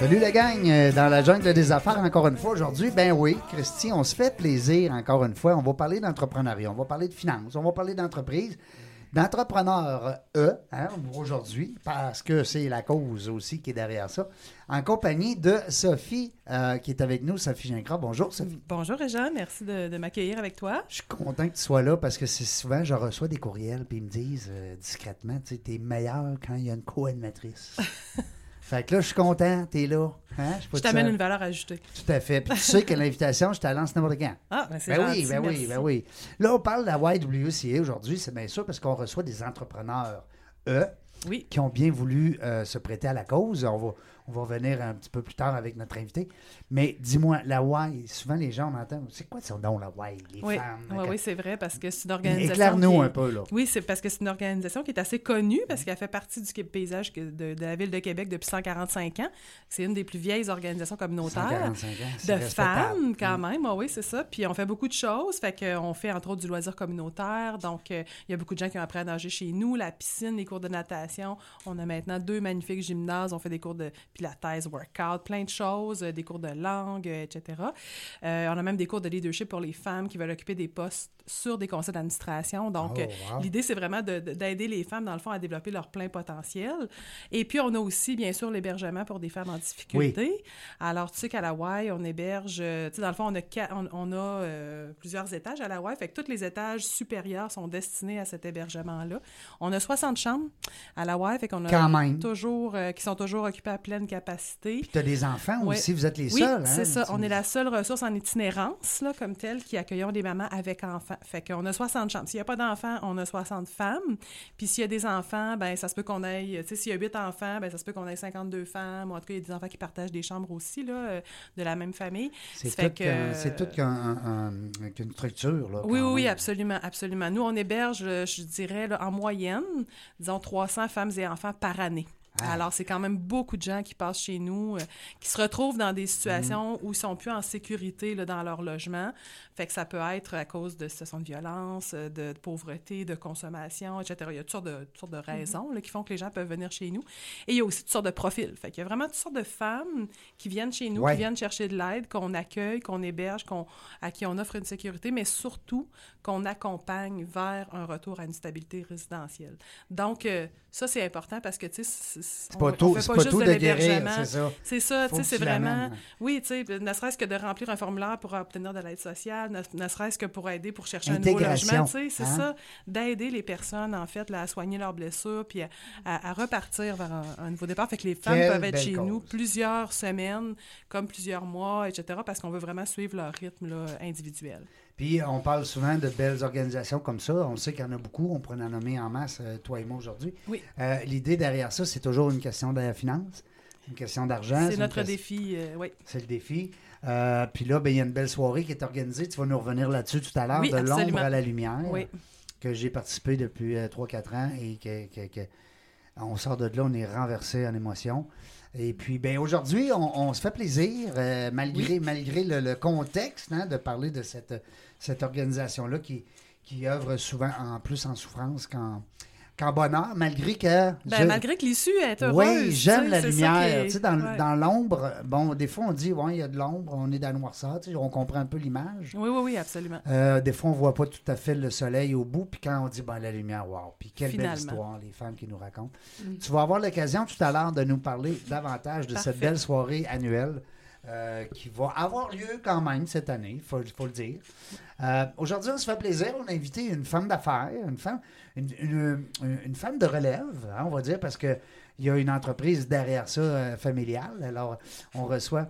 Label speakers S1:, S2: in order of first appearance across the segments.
S1: Salut la gang, euh, dans la jungle des affaires encore une fois aujourd'hui. Ben oui, Christy, on se fait plaisir encore une fois. On va parler d'entrepreneuriat, on va parler de finances, on va parler d'entreprise, d'entrepreneurs E hein, aujourd'hui, parce que c'est la cause aussi qui est derrière ça, en compagnie de Sophie euh, qui est avec nous, Sophie Gincra. Bonjour Sophie.
S2: Bonjour Réjean, merci de, de m'accueillir avec toi.
S1: Je suis content que tu sois là parce que c'est souvent, je reçois des courriels puis ils me disent euh, discrètement, tu t'es meilleur quand il y a une co-animatrice. Fait que là, je suis content, t'es là. Hein?
S2: Je, t'amène une valeur ajoutée.
S1: Tout à fait. Puis tu sais que l'invitation, je te lance n'importe quand.
S2: Ah, ben c'est
S1: ben oui, ben oui, ben oui. Là, on parle de la YWCA aujourd'hui, c'est bien sûr parce qu'on reçoit des entrepreneurs, eux,
S2: oui.
S1: qui ont bien voulu euh, se prêter à la cause. On va, on va revenir un petit peu plus tard avec notre invité. Mais dis-moi, la Y, souvent les gens m'entendent, c'est quoi son nom, la Y, les
S2: oui.
S1: femmes?
S2: Oui, oui, c'est vrai, parce que c'est une organisation.
S1: Éclaire-nous
S2: est-
S1: un peu, là.
S2: Oui, c'est parce que c'est une organisation qui est assez connue, parce qu'elle fait partie du paysage de, de la ville de Québec depuis 145 ans. C'est une des plus vieilles organisations communautaires.
S1: 145 ans,
S2: de femmes quand
S1: Mm.
S2: même, Ah oui, c'est ça. Puis on fait beaucoup de choses, fait qu'on fait entre autres du loisir communautaire. Donc euh, il y a beaucoup de gens qui ont appris à nager chez nous, la piscine, les cours de natation. On a maintenant deux magnifiques gymnases. On fait des cours de pilates, workout, plein de choses, euh, des cours de langue, euh, etc. Euh, on a même des cours de leadership pour les femmes qui veulent occuper des postes sur des conseils d'administration. Donc
S1: Oh, wow.
S2: l'idée c'est vraiment de- de- d'aider les femmes dans le fond à développer leur plein potentiel. Et puis on a aussi bien sûr l'hébergement pour des femmes en difficulté. Alors, tu sais qu'à la Y, on héberge, tu sais, dans le fond, on a, qua- on, on a euh, plusieurs étages à la Y, fait que tous les étages supérieurs sont destinés à cet hébergement-là. On a 60 chambres à la Y, fait qu'on a
S1: Quand même.
S2: toujours, euh, qui sont toujours occupées à pleine capacité.
S1: Puis tu as des enfants
S2: Ouais.
S1: aussi, vous êtes les
S2: Oui,
S1: seuls. hein?
S2: c'est ça. On est la seule ressource en itinérance, là, comme telle, qui accueillons des mamans avec enfants. Fait qu'on a 60 chambres. S'il n'y a pas d'enfants, on a 60 femmes. Puis s'il y a des enfants, ben ça se peut qu'on ait, tu sais, s'il y a 8 enfants, ben ça se peut qu'on ait 52 femmes. Ou en tout cas, il y a des enfants qui partagent des chambres aussi, là, euh, de la même famille.
S1: C'est tout, un- un- qu'une structure. Là,
S2: Oui, oui,
S1: même.
S2: absolument, absolument. Nous, on héberge, euh, je dirais, là, en moyenne, disons 300 femmes et enfants par année.
S1: Ah.
S2: Alors, c'est quand même beaucoup de gens qui passent chez nous, euh, qui se retrouvent dans des situations où ils sont plus en sécurité là, dans leur logement. Fait que ça peut être à cause de situations de violence, euh, de, de pauvreté, de consommation, etc. Il y a toutes sortes de, toutes sortes de raisons là, qui font que les gens peuvent venir chez nous. Et il y a aussi toutes sortes de profils. Fait qu'il y a vraiment toutes sortes de femmes qui viennent chez nous,
S1: Ouais.
S2: qui viennent chercher de l'aide, qu'on accueille, qu'on héberge, qu'on, à qui on offre une sécurité, mais surtout qu'on accompagne vers un retour à une stabilité résidentielle. Donc, euh, ça, c'est important parce que, tu sais, c'est
S1: pas tout, pas tout de guérir, c'est ça.
S2: C'est ça, tu sais, c'est vraiment... Oui, tu sais, ne serait-ce que de remplir un formulaire pour obtenir de l'aide sociale, ne, ne serait-ce que pour aider pour chercher un nouveau logement, c'est
S1: hein?
S2: ça, d'aider les personnes, en fait, là, à soigner leurs blessures, puis à, à- à repartir vers un, un nouveau départ. Fait que les femmes
S1: Quelle
S2: peuvent être chez nous plusieurs semaines, comme plusieurs mois, etc., parce qu'on veut vraiment suivre leur rythme là, individuel.
S1: Puis on parle souvent de belles organisations comme ça. On sait qu'il y en a beaucoup. On pourrait en nommer en masse, euh, toi et moi, aujourd'hui.
S2: Oui.
S1: Euh, L'idée derrière ça, c'est toujours une question de finance, une question d'argent.
S2: C'est notre
S1: question-
S2: défi, euh, oui.
S1: C'est le défi. Euh, puis là, ben, il y a une belle soirée qui est organisée. Tu vas nous revenir là-dessus tout à l'heure,
S2: Oui,
S1: de l'ombre à la lumière,
S2: Oui.
S1: que j'ai participé depuis 3-4 ans et que, que- que- on sort de là, on est renversé en émotion. Et puis, ben aujourd'hui, on, on se fait plaisir, euh, malgré, malgré le, le contexte, hein, de parler de cette, cette organisation-là qui, qui œuvre souvent en plus en souffrance qu'en qu'en bonheur, malgré que...
S2: Ben, malgré que l'issue est heureuse.
S1: oui, j'aime la lumière.
S2: est-
S1: Tu sais, dans,
S2: ouais.
S1: dans l'ombre, bon, des fois, on dit, ouais, il y a de l'ombre, on est dans la noirceur, tu sais, on comprend un peu l'image.
S2: Oui, oui, oui, absolument.
S1: Euh, des fois, on voit pas tout à fait le soleil au bout, puis quand on dit, ben, la lumière, wow. Puis quelle belle histoire, les femmes qui nous racontent.
S2: Mm.
S1: Tu vas avoir l'occasion tout à l'heure de nous parler davantage de cette belle soirée annuelle euh, qui va avoir lieu quand même cette année, il faut, le dire. Euh, Aujourd'hui, on se fait plaisir. On a invité une femme d'affaires, une femme, une femme de relève, hein, on va dire, parce qu'il y a une entreprise derrière ça euh, familiale. Alors, on reçoit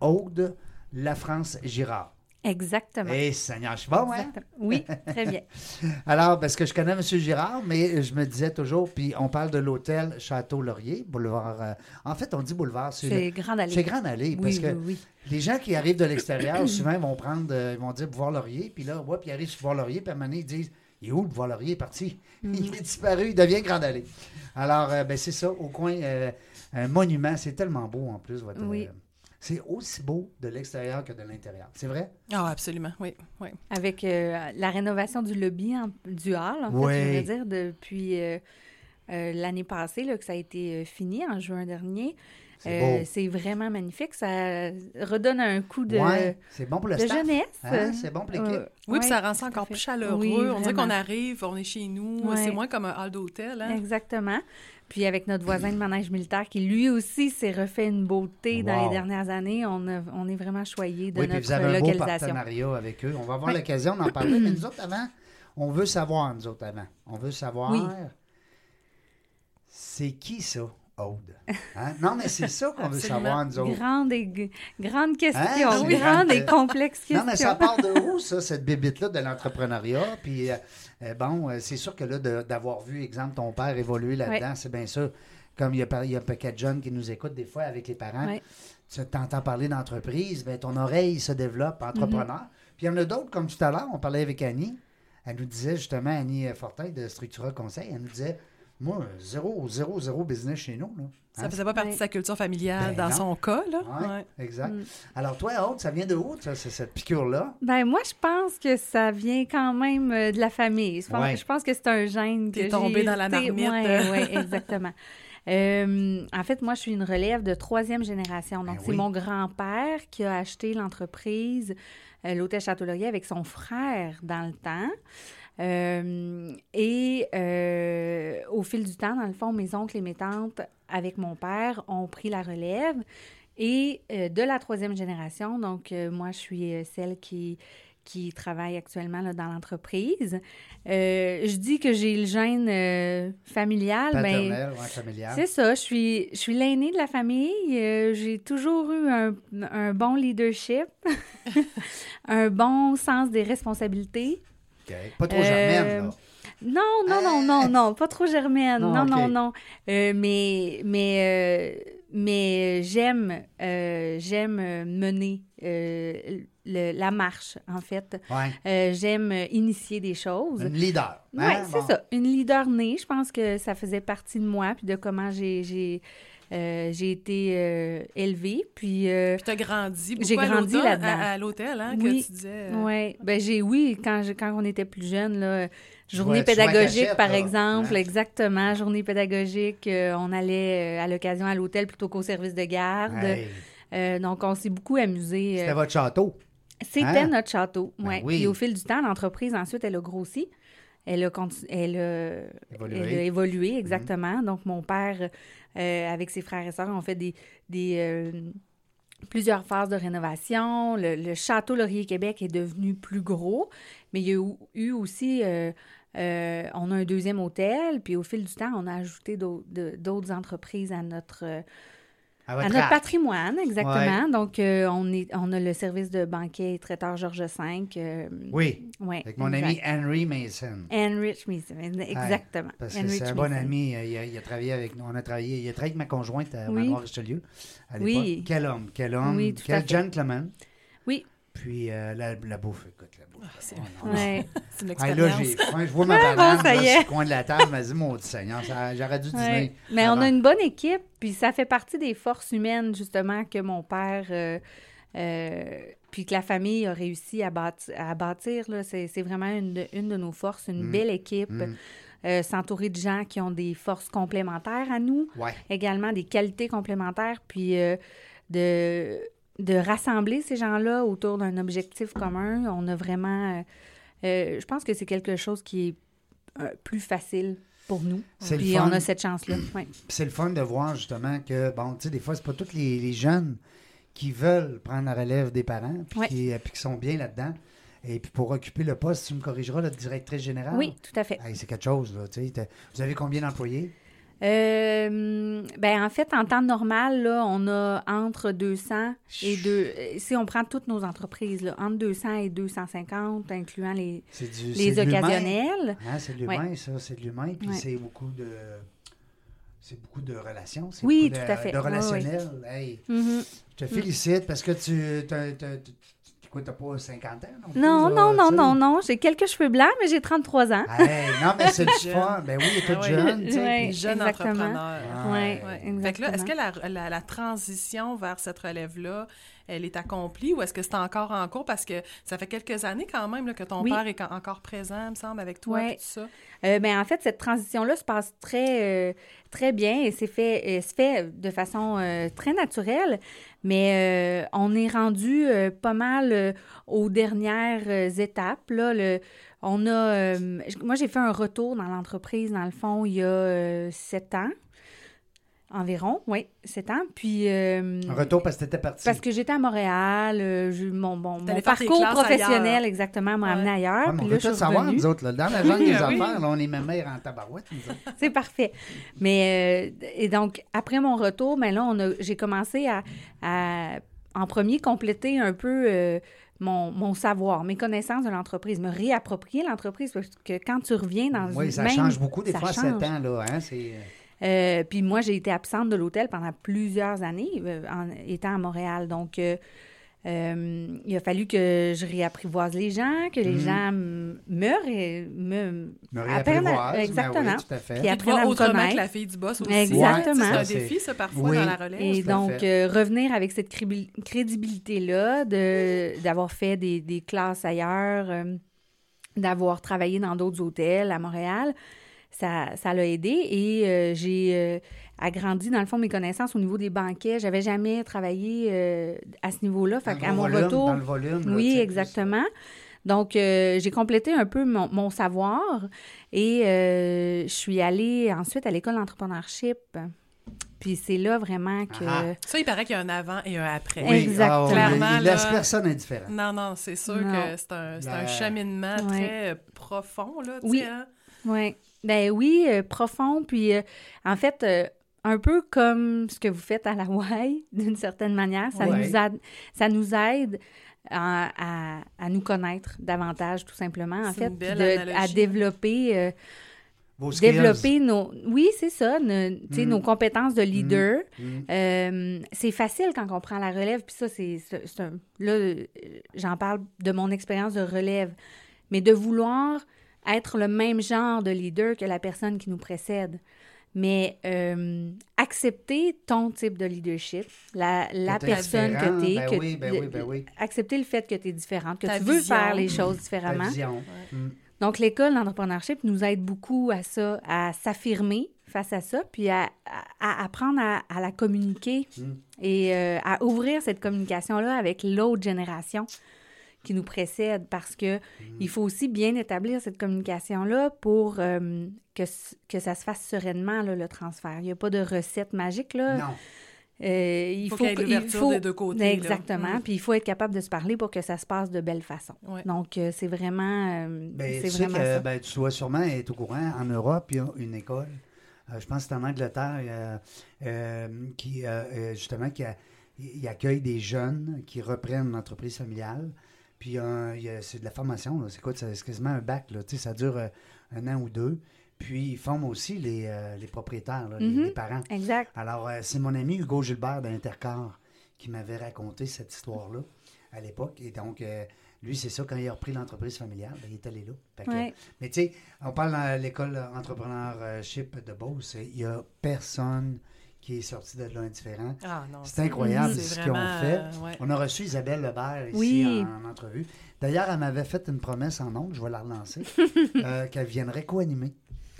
S1: Aude La France Girard.
S3: Exactement.
S1: Eh, Seigneur, je suis bon, hein?
S3: Oui, très bien.
S1: Alors, parce que je connais M. Girard, mais je me disais toujours, puis on parle de l'hôtel Château-Laurier, boulevard. euh, en fait, on dit boulevard, c'est le-
S3: Grande Allée.
S1: c'est Grande Allée, parce que
S3: oui,
S1: les gens qui arrivent de l'extérieur, souvent, vont prendre, euh, ils vont dire Boulevard Laurier, puis là, ouais, puis ils arrivent sur Boulevard Laurier, puis à un moment donné, ils disent Il est où le Boulevard Laurier Il est parti? Il est disparu, il devient Grande Allée. Alors, euh, ben, c'est ça, au coin, un monument, c'est tellement beau en plus, votre.
S3: Oui.
S1: C'est aussi beau de l'extérieur que de l'intérieur. C'est vrai?
S2: Ah, absolument, oui, oui.
S3: Avec euh, la rénovation du lobby, en- du hall, en fait,
S1: Oui.
S3: je veux dire, depuis... euh, euh, l'année passée, là, que ça a été fini en juin dernier.
S1: C'est
S3: Euh, vraiment magnifique. Ça redonne un coup de,
S1: Ouais, c'est bon pour le
S3: de
S1: staff.
S3: jeunesse.
S1: Hein, c'est bon pour l'équipe.
S3: Euh,
S2: Oui, puis ça rend ça encore
S3: fait.
S2: plus chaleureux.
S3: Oui,
S2: on dirait qu'on arrive, on est chez nous.
S3: Ouais.
S2: C'est moins comme un hall d'hôtel. Hein?
S3: Exactement. Puis avec notre voisin de manège militaire qui lui aussi s'est refait une beauté dans les dernières années, on, a- on est vraiment choyés de
S1: Oui, puis
S3: notre
S1: vous avez un beau partenariat avec eux. On va avoir
S3: Oui.
S1: l'occasion d'en parler, mais nous autres, avant, on veut savoir, nous autres, avant. On veut savoir,
S3: Oui.
S1: c'est qui ça, Aude? Hein? Non, mais c'est ça qu'on veut savoir, nous autres.
S3: Grande, et, grande question,
S1: Hein? Oui.
S3: grande et
S1: Euh,
S3: complexe question.
S1: Non, mais ça part de où, ça, cette bébite-là de l'entrepreneuriat? Puis, euh, euh, bon, c'est sûr que là, d'avoir vu, exemple, ton père évoluer là-dedans, c'est bien ça. Comme il y, a, il y a un paquet de jeunes qui nous écoutent des fois avec les parents, tu t'entends parler d'entreprise, ben, ton oreille se développe, entrepreneur.
S3: Mhm.
S1: Puis il y en a d'autres, comme tout à l'heure, on parlait avec Annie. Elle nous disait justement, Annie Fortin de Structura Conseil, elle nous disait Moi, zéro, zéro, zéro business chez nous. Là.
S2: Ça
S1: Hein?
S2: faisait pas partie de sa culture familiale
S1: Ben
S2: dans
S1: non.
S2: son cas. Là.
S1: Ouais,
S2: Ouais.
S1: exact.
S3: Mm.
S1: Alors, toi, Aude, ça vient de où, ça, c'est cette piqûre-là?
S3: Ben moi, je pense que ça vient quand même euh, de la famille. Je pense,
S1: Ouais.
S3: je pense que c'est un gène
S2: T'es
S3: j'ai
S2: tombé dans la marmite.
S3: Ouais, exactement. Euh, en fait, moi, je suis une relève de troisième génération. Donc,
S1: Ben
S3: c'est
S1: oui.
S3: mon grand-père qui a acheté l'entreprise, euh, l'hôtel Château-Laurier, avec son frère dans le temps. Euh, et euh, au fil du temps, dans le fond, mes oncles et mes tantes, avec mon père, ont pris la relève. Et euh, de la troisième génération, donc moi, je suis celle qui, qui travaille actuellement là, dans l'entreprise. Je dis que j'ai le gène familial. ben,
S1: Paternelle, ouais, familiale.
S3: c'est ça, je suis, je suis l'aînée de la famille. J'ai toujours eu un, un bon leadership, un bon sens des responsabilités.
S1: Pas trop
S3: Euh,
S1: germaine, là.
S3: Non, non, non, non, non, pas trop germaine.
S1: Non,
S3: Non, non. Euh, mais mais, euh, mais j'aime euh, j'aime euh, mener euh, le- la marche, en fait.
S1: Ouais.
S3: Euh, j'aime initier des choses.
S1: Une leader.
S3: Oui,
S1: hein?
S3: c'est
S1: Bon.
S3: ça. Une leader née, je pense que ça faisait partie de moi, puis de comment j'ai j'ai euh, j'ai été euh, élevée. Puis, euh,
S2: Puis t'as grandi
S3: J'ai
S2: à
S3: grandi
S2: l'hôtel-
S3: là-dedans.
S2: À, à l'hôtel, hein,
S3: Oui.
S2: que tu disais.
S3: ouais, ben j'ai, oui, quand, je- quand on était plus jeune, là, journée pédagogique,
S1: cachette,
S3: par
S1: là,
S3: exemple, exactement, journée pédagogique, euh, on allait euh, à l'occasion à l'hôtel plutôt qu'au service de garde.
S1: Hey,
S3: Euh, donc, on s'est beaucoup amusé.
S1: C'était
S3: euh,
S1: votre château.
S3: C'était
S1: Hein?
S3: notre château.
S1: Ben oui.
S3: Puis au fil du temps, l'entreprise, ensuite, elle a grossi. Elle a, elle a,
S1: Évolué.
S3: elle a évolué, exactement. Donc, mon père, euh, avec ses frères et sœurs, ont fait des, des, euh, plusieurs phases de rénovation. Le, le château Laurier-Québec est devenu plus gros, mais il y a eu, eu aussi... euh, on a un deuxième hôtel, puis au fil du temps, on a ajouté d'autres entreprises à notre,
S1: À
S3: à notre patrimoine, exactement. Donc, euh, on, est, on a le service de banquier et traiteur Georges V. euh,
S1: Oui,
S3: ouais,
S1: avec mon
S3: exact.
S1: ami Henry Mason.
S3: Henrich Mason, exactement.
S1: Parce que c'est un bon ami. Il a, il a travaillé avec nous. On a travaillé. Il a travaillé avec ma conjointe à
S3: Oui.
S1: Manoir Richelieu à l'époque.
S3: Oui.
S1: Quel homme, quel homme.
S3: Oui, tout à
S1: quel gentleman.
S3: Oui.
S1: Puis euh, la, la bouffe, écoute, la bouffe.
S2: Ah, c'est-
S1: Oh.
S3: Ouais.
S2: Une
S1: Hey, là,
S2: expérience.
S1: j'ai faim. Je vois ma
S3: Ah, bon,
S1: banane là,
S3: est.
S1: sur le coin de la table. Je me dis, maudit Seigneur, ça- j'aurais dû dîner.
S3: Ouais. Mais on a une bonne équipe, puis ça fait partie des forces humaines, justement, que mon père, euh, euh, puis que la famille a réussi à, bâti- à bâtir. là. C'est vraiment une de, une de nos forces, une
S1: Mm.
S3: belle équipe.
S1: Mm.
S3: Euh, S'entourer de gens qui ont des forces complémentaires à nous.
S1: Ouais.
S3: également des qualités complémentaires, puis euh, de, de rassembler ces gens-là autour d'un objectif commun. On a vraiment... euh, euh, je pense que c'est quelque chose qui est euh, plus facile pour nous. Puis
S1: fun.
S3: on a cette chance-là. Ouais.
S1: C'est le fun de voir justement que, bon, tu sais, des fois, c'est pas tous les, les jeunes qui veulent prendre la relève des parents, puis
S3: Ouais.
S1: qui, puis qui sont bien là-dedans. Et puis pour occuper le poste, tu me corrigeras, la directrice générale?
S3: Oui, tout à fait.
S1: Hey, c'est quelque chose, là. tu sais. T'as- Vous avez combien d'employés?
S3: Euh, ben en fait, en temps normal, là, on a entre 200 et deux... euh, Si on prend toutes nos entreprises, là, entre 200 et 250, incluant les,
S1: du
S3: les occasionnels.
S1: Hein, c'est de l'humain, ça, c'est de l'humain. Puis
S3: Ouais.
S1: c'est beaucoup de. C'est beaucoup de relations. c'est
S3: Oui,
S1: beaucoup de-
S3: tout à fait.
S1: De
S3: Oui, oui.
S1: relationnel. Hey,
S3: Mhm.
S1: je te félicite parce que tu. t'as- t'as- t'as- Quoi, t'as pas 50 ans? Non, plus,
S3: Non,
S1: là,
S3: non, non, non, non. J'ai quelques cheveux blancs, mais j'ai 33 ans.
S1: Hey, non, mais c'est
S2: Jeune.
S1: fun. Ben oui, il est tout
S2: Ah ouais.
S1: jeune. tu sais,
S2: Jeune
S3: exactement.
S2: entrepreneur.
S1: Ouais.
S3: Ouais.
S2: Fait que là, est-ce que la, la- la transition vers cette relève-là elle est accomplie ou est-ce que c'est encore en cours? Parce que ça fait quelques années quand même là, que ton
S3: Oui.
S2: père est encore présent, me semble, avec toi
S3: Ouais.
S2: et tout ça.
S3: Euh, ben, en fait, cette transition-là se passe très, euh, très bien et c'est fait, se fait de façon euh, très naturelle, mais euh, on est rendu euh, pas mal euh, aux dernières étapes. Là, le, on a, moi, j'ai fait un retour dans l'entreprise, dans le fond, il y a sept ans environ, oui, sept ans. Puis, euh,
S1: Un retour parce que t'étais parti.
S3: parce que j'étais à Montréal, euh, je- mon, bon, parcours professionnel,
S2: ailleurs.
S3: exactement, m'a
S2: Ouais.
S3: amené ailleurs.
S1: Ouais, on
S3: là, je suis
S1: savoir,
S3: revenue.
S1: nous autres. Là. Dans la jungle des
S2: oui.
S1: affaires, là, on est même mères en tabarouette. nous autres.
S3: C'est parfait. Mais euh, et donc après mon retour, ben là on a j'ai commencé à, à, en premier compléter un peu euh, mon, mon savoir, mes connaissances de l'entreprise, me réapproprier l'entreprise parce que quand tu reviens dans
S1: Oui,
S3: une
S1: ça
S3: même-
S1: change beaucoup des
S3: ça
S1: fois à
S3: change.
S1: 7 ans. Là, hein? C'est...
S3: Euh, puis moi, j'ai été absente de l'hôtel pendant plusieurs années, euh, en étant à Montréal. Donc, euh, euh, il a fallu que je réapprivoise les gens, que les
S1: Mhm.
S3: gens me, ré- me,
S1: Me réapprivoise, ben
S3: Exactement.
S1: oui, tout à fait.
S3: Puis apprennent à me
S2: autrement
S3: connaître.
S2: que la fille du boss aussi.
S3: Exactement.
S2: Ouais, C'est un défi, ça, parfois,
S1: Oui.
S2: dans la relève.
S3: Et donc, euh, revenir avec cette crédibilité-là, de, d'avoir fait des, des classes ailleurs, euh, d'avoir travaillé dans d'autres hôtels à Montréal, ça, ça l'a aidé. Et euh, j'ai euh, agrandi, dans le fond, mes connaissances au niveau des banquets. J'avais jamais travaillé euh, à ce niveau-là. Fait
S1: gros
S3: mon
S1: volume,
S3: retour,
S1: Dans le volume. là,
S3: oui, exactement. Donc, j'ai complété un peu mon, mon savoir et je suis allée ensuite à l'école d'entrepreneurship. Puis c'est là vraiment que...
S1: Ah.
S2: Ça, il paraît qu'il y a un avant et un après.
S1: Oui,
S3: Exactement.
S1: ah oui,
S2: Clairement,
S1: Il laisse
S2: là-
S1: personne indifférent.
S2: Non, non, c'est sûr
S3: Non.
S2: que c'est un, c'est un
S1: La-
S2: cheminement
S3: Ouais.
S2: très euh, profond, là, tu
S3: Oui.
S2: sais, hein?
S3: Oui. Ben oui, euh, profond. Puis, euh, en fait, euh, un peu comme ce que vous faites à la Hawaï, d'une certaine manière, ça,
S1: Ouais.
S3: nous, aide, ça nous aide à, à- à nous connaître davantage, tout simplement, en fait. de- à développer, euh,
S1: Vos
S3: développer nos... Oui, c'est ça, ne- tu sais,
S1: Mm.
S3: nos compétences de leader.
S1: Mm.
S3: Euh, c'est facile quand on prend la relève, puis ça, c'est, un- là, euh, j'en parle de mon expérience de relève, mais de vouloir être le même genre de leader que la personne qui nous précède, mais euh, accepter ton type de leadership, la, la personne que tu es,
S1: ben
S3: que,
S1: oui, ben oui, ben oui.
S3: accepter le fait que tu es différente, que
S2: Ta
S3: tu veux faire les choses
S1: Ta
S3: différemment.
S1: vision. Mm.
S3: Donc, l'école d'entrepreneurship nous aide beaucoup à ça, à s'affirmer face à ça, puis à, apprendre à, à la communiquer
S1: Mm.
S3: et euh, à ouvrir cette communication-là avec l'autre génération qui nous précède parce que il faut aussi bien établir cette communication-là pour euh, que, que ça se fasse sereinement, là, le transfert. Il n'y a pas de recette magique, là.
S1: Non.
S3: Euh, il
S2: Faut
S3: faut,
S2: qu'il y ait
S3: que- il
S2: l'ouverture
S3: faut-
S2: des deux côtés, là.
S3: Exactement. Puis il faut être capable de se parler pour que ça se passe de belle façon.
S2: Ouais.
S3: Donc, euh, c'est vraiment, euh,
S1: Ben,
S3: c'est
S1: tu sais
S3: vraiment
S1: que
S3: ça.
S1: ben, tu dois sûrement être au courant. En Europe, il y a une école, euh, je pense que c'est en Angleterre, euh, euh, qui, justement, qui a- accueille des jeunes qui reprennent l'entreprise familiale. Puis euh, c'est de la formation. C'est quoi? C'est quasiment un bac. Là. Tu sais, Ça dure euh, un an ou deux. Puis ils forment aussi les, euh, les propriétaires, là,
S3: Mhm.
S1: les, parents.
S3: Exact.
S1: Alors, euh, c'est mon ami Hugo Gilbert d'Intercar qui m'avait raconté cette histoire-là à l'époque. Et donc, euh, lui, c'est ça, quand il a repris l'entreprise familiale, ben, il est allé là. Fait que-
S3: Ouais.
S1: Mais tu sais, on parle dans l'école entrepreneurship de Beauce, il n'y a personne qui est sorti de là indifférent.
S2: Ah non.
S1: C'est incroyable ce qu'ils ont fait.
S2: euh, ouais.
S1: On a reçu Isabelle Lebert ici
S3: Oui.
S1: en, en entrevue. D'ailleurs, elle m'avait fait une promesse en ondes, je vais la relancer, euh, qu'elle viendrait co-animer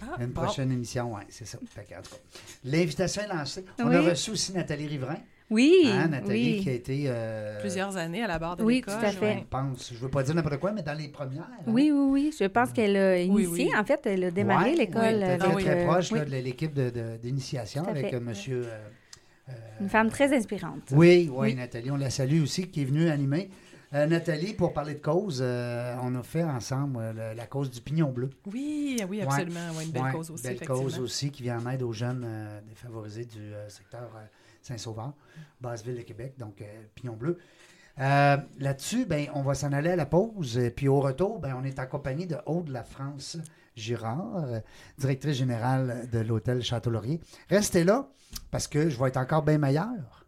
S2: Ah,
S1: une
S2: bon.
S1: prochaine émission. Oui, c'est ça. Fait que, en tout cas, l'invitation est lancée. On
S3: Oui.
S1: a reçu aussi Nathalie Riverain.
S3: Oui.
S1: Hein, Nathalie
S3: oui.
S1: qui a été. euh,
S2: Plusieurs années à la barre de
S3: Oui,
S2: l'école.
S3: tout à fait.
S1: Je pense, je ne veux pas dire n'importe quoi, mais dans les premières. hein.
S3: Oui, oui, oui. Je pense qu'elle a
S2: Oui,
S3: initié.
S2: oui.
S3: En fait, elle a démarré
S1: Ouais,
S3: l'école.
S1: oui,
S3: avec,
S1: très, très
S3: euh,
S1: proche
S3: oui,
S1: là, de l'équipe de- de- d'initiation avec euh, euh, euh,
S3: Une femme très inspirante.
S1: Oui, oui,
S3: Oui.
S1: Nathalie, on la salue aussi, qui est venue animer. Euh, Nathalie, pour parler de cause, euh, on a fait ensemble euh, le- la cause du pignon bleu.
S2: Oui, oui,
S1: Ouais.
S2: absolument. Ouais, une belle
S1: Ouais,
S2: cause aussi,
S1: belle cause aussi qui vient en aide aux jeunes euh, défavorisés du secteur Saint-Sauveur, Basse-Ville de Québec, donc Pignon Bleu. Là-dessus, ben, on va s'en aller à la pause. Puis au retour, ben, on est accompagné de Aude La France Girard, directrice générale de l'hôtel Château-Laurier. Restez là parce que je vais être encore bien meilleur.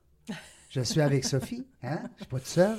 S1: Je suis avec Sophie. Hein? Je ne suis pas tout seul.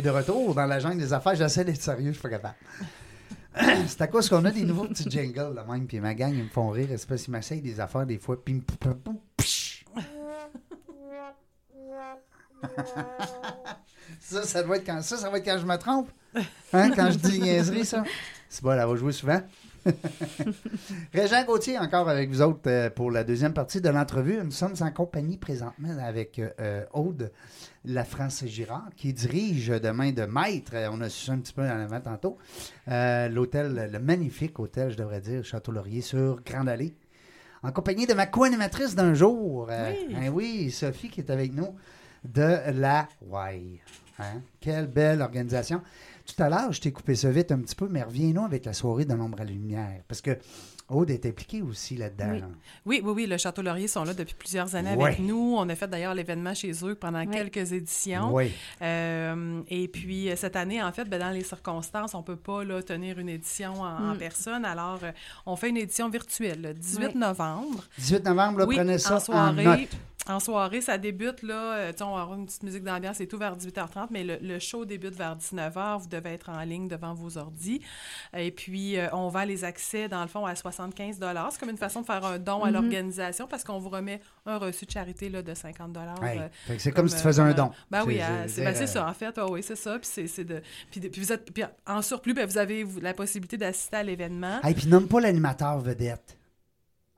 S1: De retour dans la jungle des affaires. J'essaie d'être sérieux, je suis pas capable. C'est à cause qu'on a des nouveaux petits jingles, là même, puis ma gang, ils me font rire, espèce, ils m'essayent des affaires des fois, puis ça, ça doit être ça, ça va être quand je me trompe. Hein, quand je dis niaiserie, ça. C'est bon, elle va jouer souvent. Régent Gauthier, encore avec vous autres euh, pour la deuxième partie de l'entrevue. Nous sommes en compagnie présentement avec euh, Aude La France Girard, qui dirige de main de maître, euh, on a su ça un petit peu en avant tantôt, euh, l'hôtel, le magnifique hôtel, je devrais dire, Château Laurier sur Grande Allée, en compagnie de ma co-animatrice d'un jour. euh,
S2: Oui.
S1: hein, oui, Sophie qui est avec nous de la Y. Hein? Quelle belle organisation. Tout à l'heure, je t'ai coupé ça vite un petit peu, mais reviens-nous avec la soirée de l'ombre à la lumière. Parce que Aude est impliquée aussi là-dedans.
S3: Oui.
S2: Oui, oui, oui, le Château Laurier sont là depuis plusieurs années
S1: Ouais.
S2: avec nous. On a fait d'ailleurs l'événement chez eux pendant
S3: Ouais.
S2: quelques éditions.
S1: Oui.
S2: Euh, et puis euh, cette année, en fait, ben, dans les circonstances, on peut pas là, tenir une édition en, en
S3: Mm.
S2: personne. Alors, euh, on fait une édition virtuelle le 18
S3: Oui.
S2: novembre.
S1: 18 novembre, là,
S2: Oui,
S1: prenez ça
S2: en
S1: en,
S2: soirée.
S1: note.
S2: En soirée, ça débute, là, euh, on va avoir une petite musique d'ambiance et tout vers 18h30, mais le, le show débute vers 19h. Vous devez être en ligne devant vos ordis. Et puis, euh, on vend les accès, dans le fond, à 75 C'est comme une façon de faire un don à
S3: Mhm.
S2: l'organisation parce qu'on vous remet un reçu de charité là, de 50
S1: Hey,
S2: euh,
S1: fait que c'est comme, si tu
S2: euh,
S1: faisais un don.
S2: Ben oui,
S1: C'est-
S2: hein, ben, ça,
S1: euh,
S2: en fait. ouais, oui, c'est ça. Puis, c'est, de, puis, de- puis vous êtes, puis en surplus, ben, vous avez la possibilité d'assister à l'événement.
S1: Hey, puis nomme pas l'animateur vedette.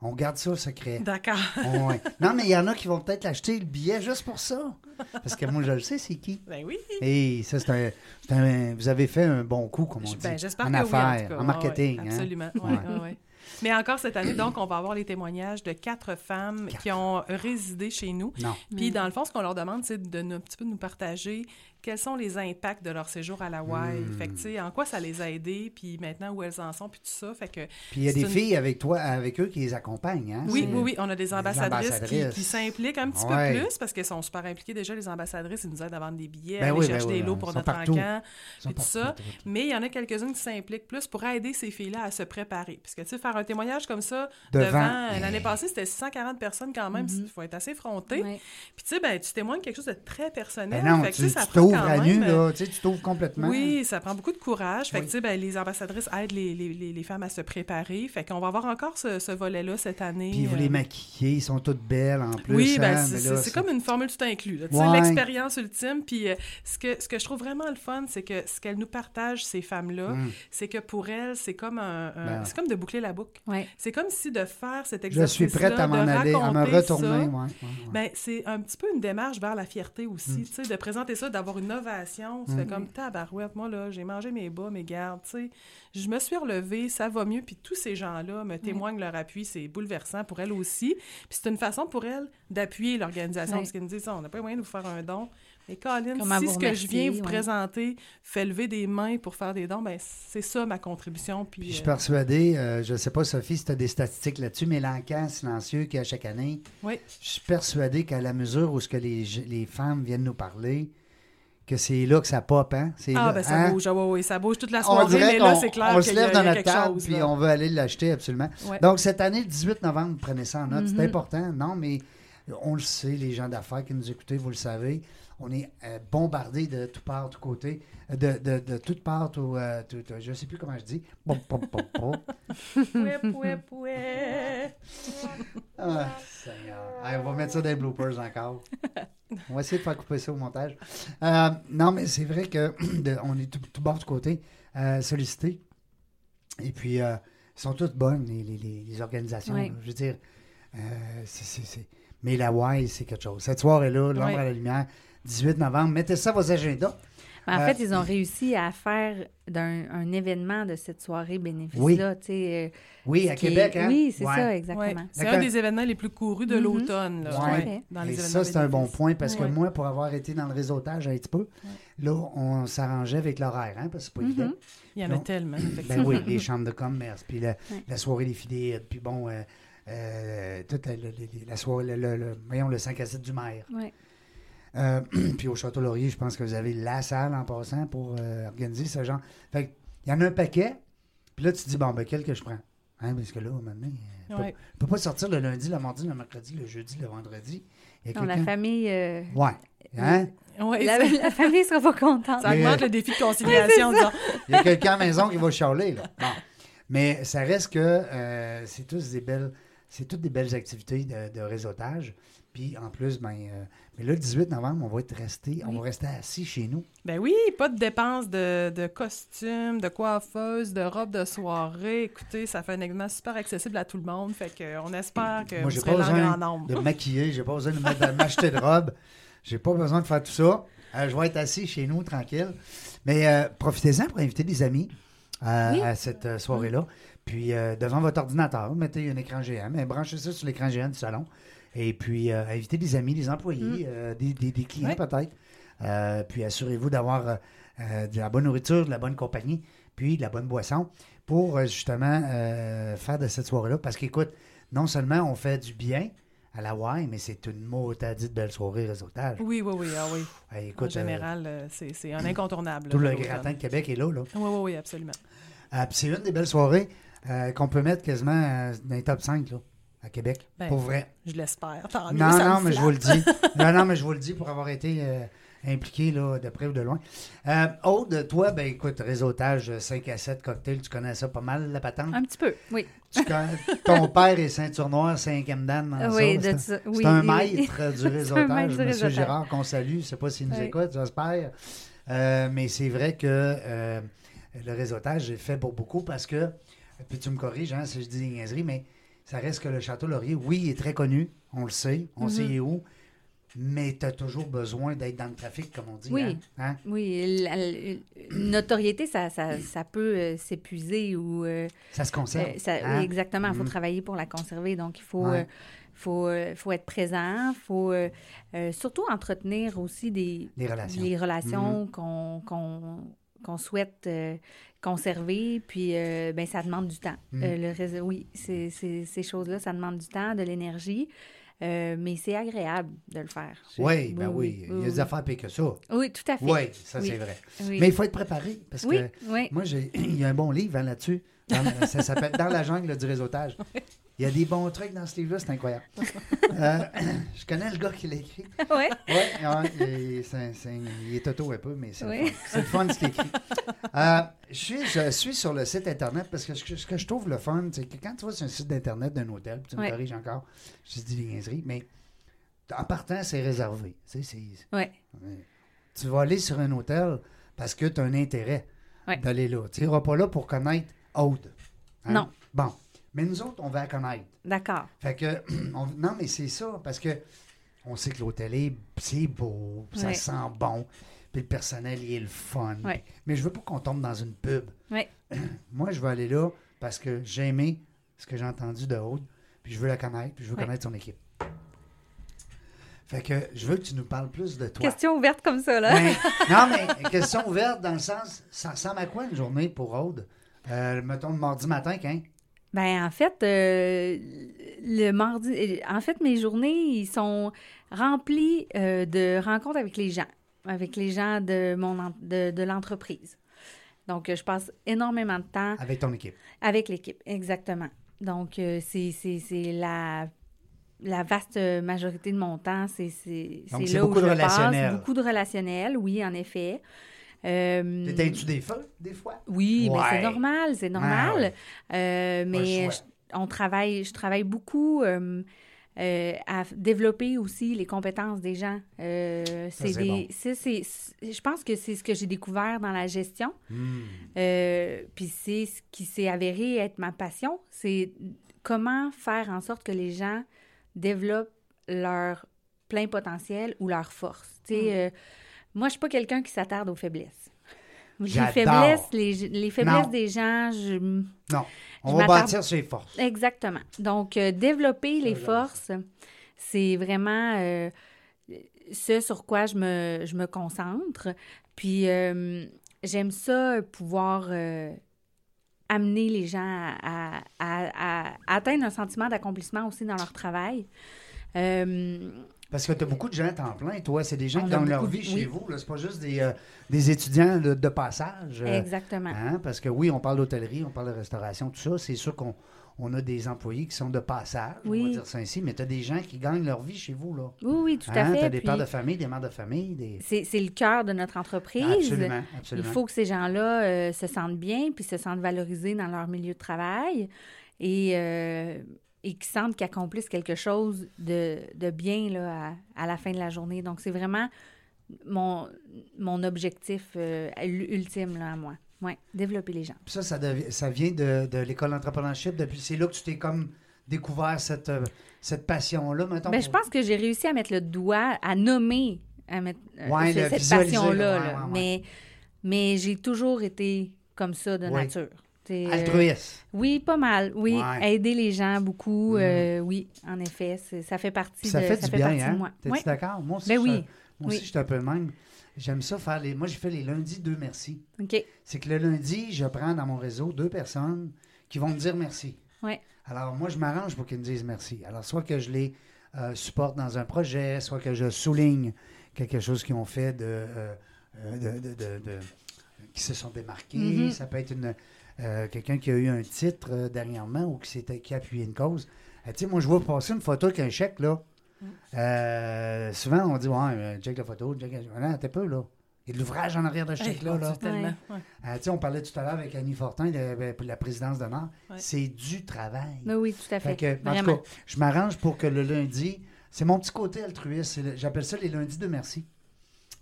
S1: On garde ça secret.
S2: D'accord.
S1: Ouais. Non, mais il y en a qui vont peut-être acheter le billet juste pour ça. Parce que moi, je le sais, c'est qui.
S2: Ben oui.
S1: Et ça, c'est un, Vous avez fait un bon coup, comme on dit.
S2: Ben, j'espère
S1: en
S2: que oui, en
S1: affaires,
S2: tout cas.
S1: en
S2: Ouais,
S1: marketing.
S2: ouais,
S1: hein.
S2: absolument. Ouais.
S1: ouais.
S2: Mais encore cette année, donc, on va avoir les témoignages de quatre femmes qui ont résidé chez nous.
S1: Non.
S2: Puis, dans le fond, ce qu'on leur demande, c'est de nous, un petit peu de nous partager quels sont les impacts de leur séjour à la Hawaï? Fait que, tu sais, en quoi ça les a aidés, puis maintenant où elles en sont, puis tout ça? Fait que,
S1: Puis il y a des
S2: une-
S1: filles avec toi, avec eux qui les accompagnent. Hein?
S2: oui, oui, oui, on a des ambassadrices, qui-
S1: ambassadrices.
S2: qui, s'impliquent un petit
S1: Ouais.
S2: peu plus parce qu'elles sont super impliquées déjà, les ambassadrices. Ils nous aident à vendre des billets,
S1: Ben
S2: à aller
S1: oui,
S2: chercher
S1: ben oui,
S2: des lots
S1: ben,
S2: pour
S1: ils sont
S2: notre
S1: partout.
S2: encamp.
S1: Ils sont
S2: puis tout
S1: partout,
S2: ça.
S1: partout, partout.
S2: Mais il y en a quelques-unes qui s'impliquent plus pour aider ces filles-là à se préparer. Parce que, tu sais, faire un témoignage comme ça
S1: Devant.
S2: devant... euh, L'année passée, c'était 640 personnes quand même. Il faut être assez fronté.
S3: Ouais.
S2: Puis, tu sais, ben, tu témoignes quelque chose de très personnel.
S1: Ben non,
S2: Fait que,
S1: tu
S2: tu sais, ça
S1: tu
S2: prend
S1: t'ouvres
S2: quand
S1: à nu,
S2: même,
S1: là. Tu t'ouvres complètement.
S2: oui, ça prend beaucoup de courage. Fait que,
S1: Oui.
S2: tu sais, ben, les ambassadrices aident les, les, les, les femmes à se préparer. Fait qu'on va avoir encore ce, ce volet-là cette année.
S1: Puis vous
S2: euh,
S1: les maquillez, ils sont toutes belles en plus.
S2: oui, ben,
S1: hein,
S2: c'est
S1: mais
S2: c'est- comme une formule tout inclus.
S1: Ouais.
S2: l'expérience ultime. Puis euh, ce, que, ce que je trouve vraiment le fun, c'est que ce qu'elles nous partagent, ces femmes-là,
S1: Hum.
S2: c'est que pour elles, c'est comme un, un-
S1: Ben.
S2: c'est comme de boucler la boucle.
S3: Ouais.
S2: C'est comme si de faire cet
S1: Je
S2: exercice
S1: suis prête à m'en aller, à me retourner. ouais, ouais, ouais.
S2: Ben, c'est un petit peu une démarche vers la fierté aussi,
S1: Mm.
S2: tu sais, de présenter ça, d'avoir une ovation. Tu
S1: Mm.
S2: comme, tabarouette, moi, là, j'ai mangé mes bas, mes gardes, tu sais. Je me suis relevée, ça va mieux, puis tous ces gens-là me témoignent leur appui, c'est bouleversant pour elles aussi. Puis c'est une façon pour elles d'appuyer l'organisation, parce qu'elles me disent, on n'a pas moyen de vous faire un don. Mais Colin,
S3: Comment
S2: si ce que je viens vous
S3: ouais.
S2: présenter fait lever des mains pour faire des dons, ben c'est ça ma contribution. Puis,
S1: Puis je suis
S2: euh,
S1: persuadé, euh, je ne sais pas, Sophie, si tu as des statistiques là-dessus, mais l'encan silencieux qu'il y a chaque année,
S2: oui.
S1: je suis persuadé qu'à la mesure où ce que les, les femmes viennent nous parler, que c'est là que ça pop, hein?
S2: Ah,
S1: là,
S2: ben ça
S1: hein?
S2: bouge, ah, ouais, ouais, ça bouge toute la
S1: On
S2: soirée,
S1: dirait
S2: mais là, c'est clair
S1: on se
S2: qu'il y a-
S1: lève
S2: il y a
S1: dans notre table,
S2: chose,
S1: puis on veut aller l'acheter absolument.
S2: Ouais.
S1: Donc, cette année, le 18 novembre, prenez ça en note, c'est
S3: Mhm.
S1: important. Non, mais on le sait, les gens d'affaires qui nous écoutez, vous le savez, on est euh, bombardés de toutes parts, de tous côtés, euh, de, de, de toutes parts, tout, euh, tout- tout- je ne sais plus comment je dis.
S2: Pouet, pouet, pouet.
S1: Ah, Seigneur. Allez, on va mettre ça dans les bloopers encore. On va essayer de faire couper ça au montage. Euh, non, mais c'est vrai que de- on est tout, tout bord du côté euh, sollicité. Et puis, euh, ils sont toutes bonnes, les, les- les- organisations.
S3: Oui.
S1: Je veux dire, euh, c'est- c'est- c'est- Mais la Y, c'est quelque chose. Cette soirée-là, l'ombre à la lumière, 18 novembre, mettez ça à vos agendas.
S3: En
S1: Euh,
S3: fait, ils ont réussi à faire d'un un événement de cette soirée bénéfice-là. tu sais, euh,
S1: Oui, à
S3: est-
S1: Québec, hein?
S3: Oui, c'est
S1: Ouais.
S3: ça,
S2: Ouais.
S3: exactement.
S2: C'est un des événements les plus courus de
S3: Mhm.
S2: l'automne.
S1: Ouais.
S2: Dans
S1: Et
S2: les
S1: ça, c'est un bon point parce que moi, pour avoir été dans le réseautage un petit peu, là, on s'arrangeait avec l'horaire, hein, parce que c'est pas
S3: Mhm.
S1: évident.
S2: Il y en a tellement,
S1: Ben oui, les chambres de commerce, puis la,
S3: Ouais.
S1: la soirée des filets, puis bon, euh, euh, toute la, la- la- la soirée, le, le- le- voyons, le 5 à 7 du maire.
S3: Ouais.
S1: Euh, puis au Château Laurier, je pense que vous avez la salle en passant pour euh, organiser ce genre. Fait que, il y en a un paquet, puis là, tu te dis, bon, ben, quel que je prends? Hein, parce que là, maintenant, je
S2: Ouais.
S1: ne peux pas sortir le lundi, le mardi, le mercredi, le jeudi, le vendredi. Il y a
S3: Non, la famille, euh,
S1: Ouais. Hein?
S2: Ouais,
S3: la, famille sera pas contente.
S2: ça
S1: Mais-
S2: augmente le défi de conciliation.
S1: Il y a quelqu'un à la maison qui va chialer, là. Bon. Mais ça reste que euh, c'est tous des belles. C'est toutes des belles activités de, de réseautage. Puis en plus, ben, euh, mais là, le 18 novembre, on va être resté, on va rester assis chez nous.
S2: Ben oui, pas de dépenses de, de costumes, de coiffeuses, de robes de soirée. Écoutez, ça fait un événement super accessible à tout le monde. Fait que, euh, on espère que
S1: Moi,
S2: vous serez
S1: pas besoin
S2: nombre.
S1: de me maquiller, j'ai pas besoin de m'acheter de robe. J'ai pas besoin de faire tout ça. Euh, je vais être assis chez nous, tranquille. Mais euh, profitez-en pour inviter des amis
S3: Oui.
S1: à cette soirée-là. Puis devant votre ordinateur, mettez un écran géant, mais branchez ça sur l'écran géant du salon. Et puis euh, invitez des amis, des employés, euh, des, des- des clients
S2: Ouais.
S1: peut-être. Euh, puis assurez-vous d'avoir euh, de la bonne nourriture, de la bonne compagnie, puis de la bonne boisson pour justement faire de cette soirée-là. Parce qu'écoute, non seulement on fait du bien à la Y, mais c'est une motadite belle soirée réseautage.
S2: Oui, oui, oui, ah oui. En
S1: écoute,
S2: général, euh, c'est un incontournable.
S1: tout le gratin de Québec est là. là.
S2: Oui, oui, oui, absolument.
S1: Euh, c'est une des belles soirées euh, qu'on peut mettre quasiment dans les top 5 là, à Québec.
S2: Ben,
S1: pour vrai.
S2: Je l'espère. Tant mieux,
S1: Non,
S2: ça
S1: non,
S2: me
S1: mais je vous le dis. non, non, mais je vous le dis pour avoir été euh, impliqué là, de près ou de loin. Euh, Aude, toi, ben écoute, réseautage euh, 5 à 7 cocktails, tu connais ça pas mal, la patente?
S3: Un petit peu, oui.
S1: Tu connais- ton père est ceinture noire, cinquième dans
S3: oui,
S1: ça. C'est un-
S3: ça.
S1: c'est
S3: oui,
S1: un
S3: oui.
S1: maître du réseautage, M. Gérard, qu'on salue. Je ne sais pas s'il nous
S3: Oui.
S1: écoute, j'espère. Euh, mais c'est vrai que euh, le réseautage est fait pour beaucoup parce que, puis tu me corriges hein, si je dis des niaiseries, mais ça reste que le Château Laurier, oui, il est très connu, on le sait, on sait
S3: Mhm.
S1: est où, mais tu as toujours besoin d'être dans le trafic, comme on dit.
S3: Oui.
S1: hein? Hein?
S3: Oui, la- la- une notoriété, ça, ça, ça peut euh, s'épuiser ou... euh,
S1: Ça se conserve.
S3: euh, ça-
S1: hein?
S3: oui, exactement, il faut
S1: Mhm.
S3: travailler pour la conserver. Donc, il faut,
S1: Ouais.
S3: faut, faut être présent, il faut surtout entretenir aussi des,
S1: Les relations. Mhm.
S3: relations qu'on souhaite euh, conserver. Puis, euh, ben, ça demande du temps.
S1: Mhm.
S3: Euh, le oui, c'est- c'est- ces choses-là, ça demande du temps, de l'énergie. euh, mais c'est agréable de le faire.
S1: Oui, ben oui, il y a des affaires pires que ça.
S3: Oui, tout à fait.
S1: Oui, ça
S3: Oui.
S1: c'est vrai. Mais il faut être préparé parce que
S3: oui.
S1: Moi, j'ai, il y a un bon livre hein, là-dessus. Dans- ça s'appelle Dans la jungle du réseautage. Il y a des bons trucs dans ce livre-là, c'est incroyable. Euh, je connais le gars qui l'a écrit.
S3: Ouais.
S1: Oui, il, c'est- c'est- il est auto un peu, mais c'est
S3: Oui.
S1: le fun. Ce qu'il écrit. Euh, je, suis, je suis sur le site Internet parce que ce, que je trouve le fun, c'est que quand tu vas sur un site d'Internet d'un hôtel, puis tu me corriges encore, je dis des niaiseries, mais en partant, c'est réservé. Tu sais.
S3: Ouais.
S1: Tu vas aller sur un hôtel parce que tu as un intérêt d'aller là. Tu n'iras pas là pour connaître Aude. hein?
S3: Non.
S1: Bon. Mais nous autres, on va la connaître.
S3: D'accord.
S1: Fait que, on- non, mais c'est ça, parce que on sait que l'hôtel est, c'est beau, ça sent bon, puis le personnel, il est le fun.
S3: Ouais.
S1: Mais je veux pas qu'on tombe dans une pub.
S3: Ouais.
S1: Moi, je veux aller là parce que j'ai aimé ce que j'ai entendu de Aude, puis je veux la connaître, puis je veux connaître son équipe. Fait que je veux que tu nous parles plus de toi.
S3: Question ouverte comme ça, là.
S1: Ben, non, mais question ouverte dans le sens, ça ressemble à quoi une journée pour Aude? Euh, mettons le mardi matin, quand?
S3: Ben en fait, euh, le mardi, en fait, mes journées, ils sont remplies euh, de rencontres avec les gens, avec les gens de mon de, de l'entreprise. Donc, euh, je passe énormément de temps
S1: Avec ton équipe.
S3: avec l'équipe, exactement. Donc, euh, c'est la, la vaste majorité de mon temps, c'est là où je
S1: de
S3: le passe.
S1: relationnel.
S3: Beaucoup de relationnel, oui, en effet. Euh,
S1: T'éteins-tu des feux, des fois?
S3: oui, mais c'est normal, c'est normal.
S1: Ah ouais.
S3: Euh, mais je, on travaille, je travaille beaucoup euh, euh, à développer aussi les compétences des gens. Euh, c'est des,
S1: bon.
S3: c'est- c'est- c'est- je pense que c'est ce que j'ai découvert dans la gestion.
S1: Hmm.
S3: Euh, Puis c'est ce qui s'est avéré être ma passion, c'est comment faire en sorte que les gens développent leur plein potentiel ou leur force. Tu
S1: Hmm.
S3: sais, euh, moi, je suis pas quelqu'un qui s'attarde aux faiblesses. Les faiblesses, les, les faiblesses
S1: Non.
S3: des gens, je,
S1: Non, on
S3: Je
S1: va bâtir sur les forces.
S3: Exactement. Donc, euh, développer les forces, c'est vraiment euh, ce sur quoi je me, je me concentre. Puis, euh, j'aime ça, pouvoir euh, amener les gens à, à- à- à atteindre un sentiment d'accomplissement aussi dans leur travail. Euh,
S1: Parce que tu as beaucoup de gens à temps plein, toi. C'est des gens
S3: On
S1: qui gagnent leur
S3: de-
S1: vie chez
S3: oui.
S1: vous. C'est pas juste des, euh, des étudiants de, de passage. euh,
S3: exactement.
S1: hein, Parce que oui, on parle d'hôtellerie, on parle de restauration, tout ça. C'est sûr qu'on on a des employés qui sont de passage, on va
S3: Oui.
S1: dire ça ainsi, mais tu as des gens qui gagnent leur vie chez vous. là.
S3: Oui, oui, tout à
S1: Hein,
S3: fait.
S1: Tu as des
S3: Puis
S1: pères de famille, des mères de famille. Des...
S3: c'est, c'est le cœur de notre entreprise.
S1: Absolument, absolument.
S3: Il faut que ces gens-là euh, se sentent bien, puis se sentent valorisés dans leur milieu de travail et, euh, et qu'ils sentent qu'ils accomplissent quelque chose de, de bien là, à, à la fin de la journée. Donc, c'est vraiment mon, mon objectif euh, ultime là, à moi. Oui, développer les gens.
S1: Puis ça, ça, vient de, de l'école d'entrepreneurship. Depuis, c'est là que tu t'es comme découvert cette, euh, cette passion-là.
S3: Ben, je pense que j'ai réussi à mettre le doigt, à nommer à mettre, euh,
S1: Ouais,
S3: cette passion-là.
S1: ouais, ouais.
S3: Mais, mais j'ai toujours été comme ça de nature. Euh,
S1: Altruiste.
S3: Oui, pas mal. Oui,
S1: Ouais.
S3: aider les gens beaucoup.
S1: Mhm.
S3: euh, oui, en effet, ça fait partie
S1: ça
S3: de
S1: fait
S3: ça
S1: du
S3: fait
S1: bien,
S3: partie
S1: hein?
S3: de moi.
S1: T'es-tu
S3: Oui.
S1: d'accord? Moi aussi,
S3: Ben
S1: je suis
S3: oui.
S1: un- moi aussi,
S3: Oui.
S1: je suis un peu le même. J'aime ça faire les... Moi, j'ai fait les lundis deux merci.
S3: OK.
S1: C'est que le lundi, je prends dans mon réseau deux personnes qui vont me dire merci.
S3: Ouais.
S1: Alors, moi, je m'arrange pour qu'ils me disent merci. Alors, soit que je les euh, supporte dans un projet, soit que je souligne quelque chose qu'ils ont fait de, de- de- qui se sont démarqués.
S3: Mhm.
S1: Ça peut être une, euh, quelqu'un qui a eu un titre euh, dernièrement ou qui, a appuyé une cause. Euh, tu sais, moi, je vois passer une photo avec un chèque, là. Euh, souvent, on dit, ouais, check la photo, check la... Non, t'es peu, là. Il y a de l'ouvrage en arrière de ce
S2: Hey,
S1: chèque-là, là.
S2: Ouais.
S1: Euh, sais, on parlait tout à l'heure avec Annie Fortin de, pour la présidence d'honneur.
S2: Ouais.
S1: C'est du travail.
S3: Ben oui, tout à fait.
S1: Fait que, en tout cas, je m'arrange pour que le lundi, c'est mon petit côté altruiste. c'est le- J'appelle ça les lundis de merci.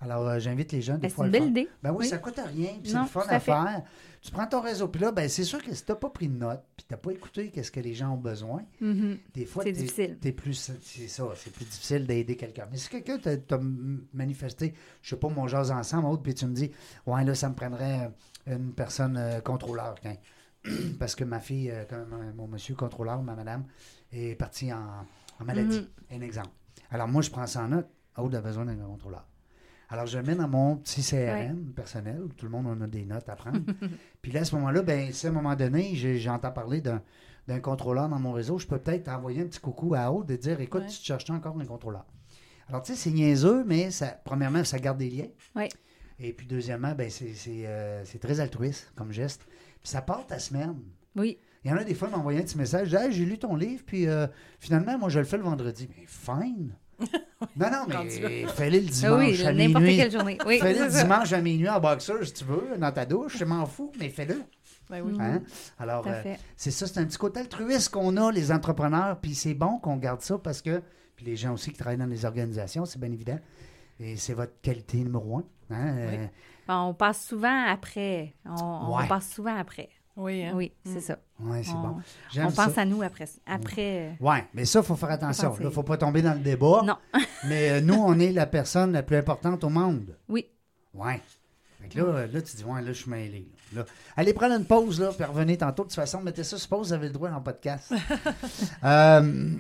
S1: Alors, euh, j'invite les gens des
S3: Ben, c'est
S1: fois à
S3: une
S1: le
S3: belle idée.
S1: Ben oui,
S3: Oui.
S1: ça coûte rien, puis c'est le fun
S3: à
S1: à
S3: fait.
S1: faire. Tu prends ton réseau, puis là, ben, c'est sûr que si tu n'as pas pris de notes, puis tu n'as pas écouté qu'est-ce que les gens ont besoin,
S3: Mhm.
S1: des fois,
S3: C'est difficile.
S1: t'es plus, c'est ça, c'est plus difficile d'aider quelqu'un. Mais si quelqu'un t'a manifesté, je sais pas, mon jase ensemble, autre, puis tu me dis, ouais, là, ça me prendrait euh, une personne euh, contrôleur, parce que ma fille, euh, comme, euh, mon monsieur contrôleur, ma madame, est partie en, en maladie. Un exemple. Alors, moi, je prends ça en note. Aude a besoin d'un contrôleur. Alors, je le mets dans mon petit CRM personnel, où tout le monde en a des notes à prendre. Puis là, à ce moment-là, ben, si à un moment donné, j'entends parler d'un d'un contrôleur dans mon réseau, je peux peut-être envoyer un petit coucou à Aude et dire écoute,
S2: Ouais.
S1: tu te cherches encore un contrôleur? Alors, tu sais, c'est niaiseux, mais ça, premièrement, ça garde des liens.
S3: Oui.
S1: Et puis, deuxièmement, ben, c'est euh, c'est très altruiste comme geste. Puis, ça part ta semaine.
S3: Oui.
S1: Il y en a des fois qui m'envoyaient un petit message. Hey, j'ai lu ton livre, puis euh, finalement, moi, je le fais le vendredi. Mais fine! non, non, mais fais-le le
S3: Ah
S1: dimanche
S3: oui,
S1: à
S3: n'importe
S1: minuit.
S3: quelle journée. Oui,
S1: Fais-le
S3: c'est
S1: le
S3: ça.
S1: dimanche à minuit en boxeur, si tu veux, dans ta douche. Je m'en fous, mais fais-le.
S2: Ben oui.
S1: Hein? Alors, euh, c'est ça, c'est un petit côté altruiste qu'on a, les entrepreneurs, puis c'est bon qu'on garde ça parce que, puis les gens aussi qui travaillent dans les organisations, c'est bien évident, et c'est votre qualité numéro un. Hein? Euh,
S3: On passe souvent après. On, passe souvent après.
S2: Oui, hein?
S3: Oui, c'est ça.
S1: ouais, c'est
S3: on,
S1: bon.
S3: on pense
S1: ça.
S3: à nous après. après euh,
S1: Ouais, mais ça, il faut faire attention. Il ne faut pas tomber dans le débat.
S3: Non.
S1: mais euh, nous, on est la personne la plus importante au monde.
S3: Oui.
S1: Fait que là, là, tu dis, ouais, là, je suis mêlé. Là. Allez prendre une pause, là, puis revenez tantôt. De toute façon, mettez ça sur pause, vous avez le droit en podcast. Euh,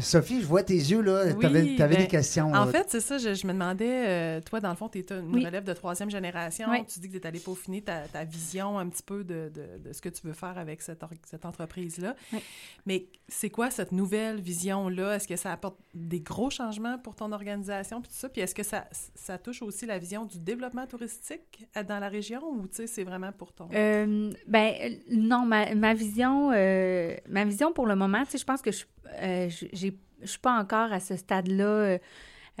S1: Sophie, je vois tes yeux, là.
S2: Oui,
S1: tu avais,
S2: ben,
S1: des questions.
S2: En
S1: là.
S2: fait, c'est ça, je, je me demandais, euh, toi, dans le fond, tu es une
S3: Oui.
S2: relève de troisième génération.
S3: Oui.
S2: Tu dis que tu es allé peaufiner ta, ta vision un petit peu de, de- de ce que tu veux faire avec cette, or- cette entreprise-là.
S3: Oui.
S2: Mais c'est quoi cette nouvelle vision-là? Est-ce que ça apporte des gros changements pour ton organisation puis tout ça? Puis est-ce que ça, ça touche aussi la vision du développement touristique dans la région ou, tu sais, c'est vraiment pour ton...
S3: Euh, ben non, ma, ma vision, euh, ma vision pour le moment, tu sais, je pense que je, euh, je- j'ai- je suis pas encore à ce stade-là, euh,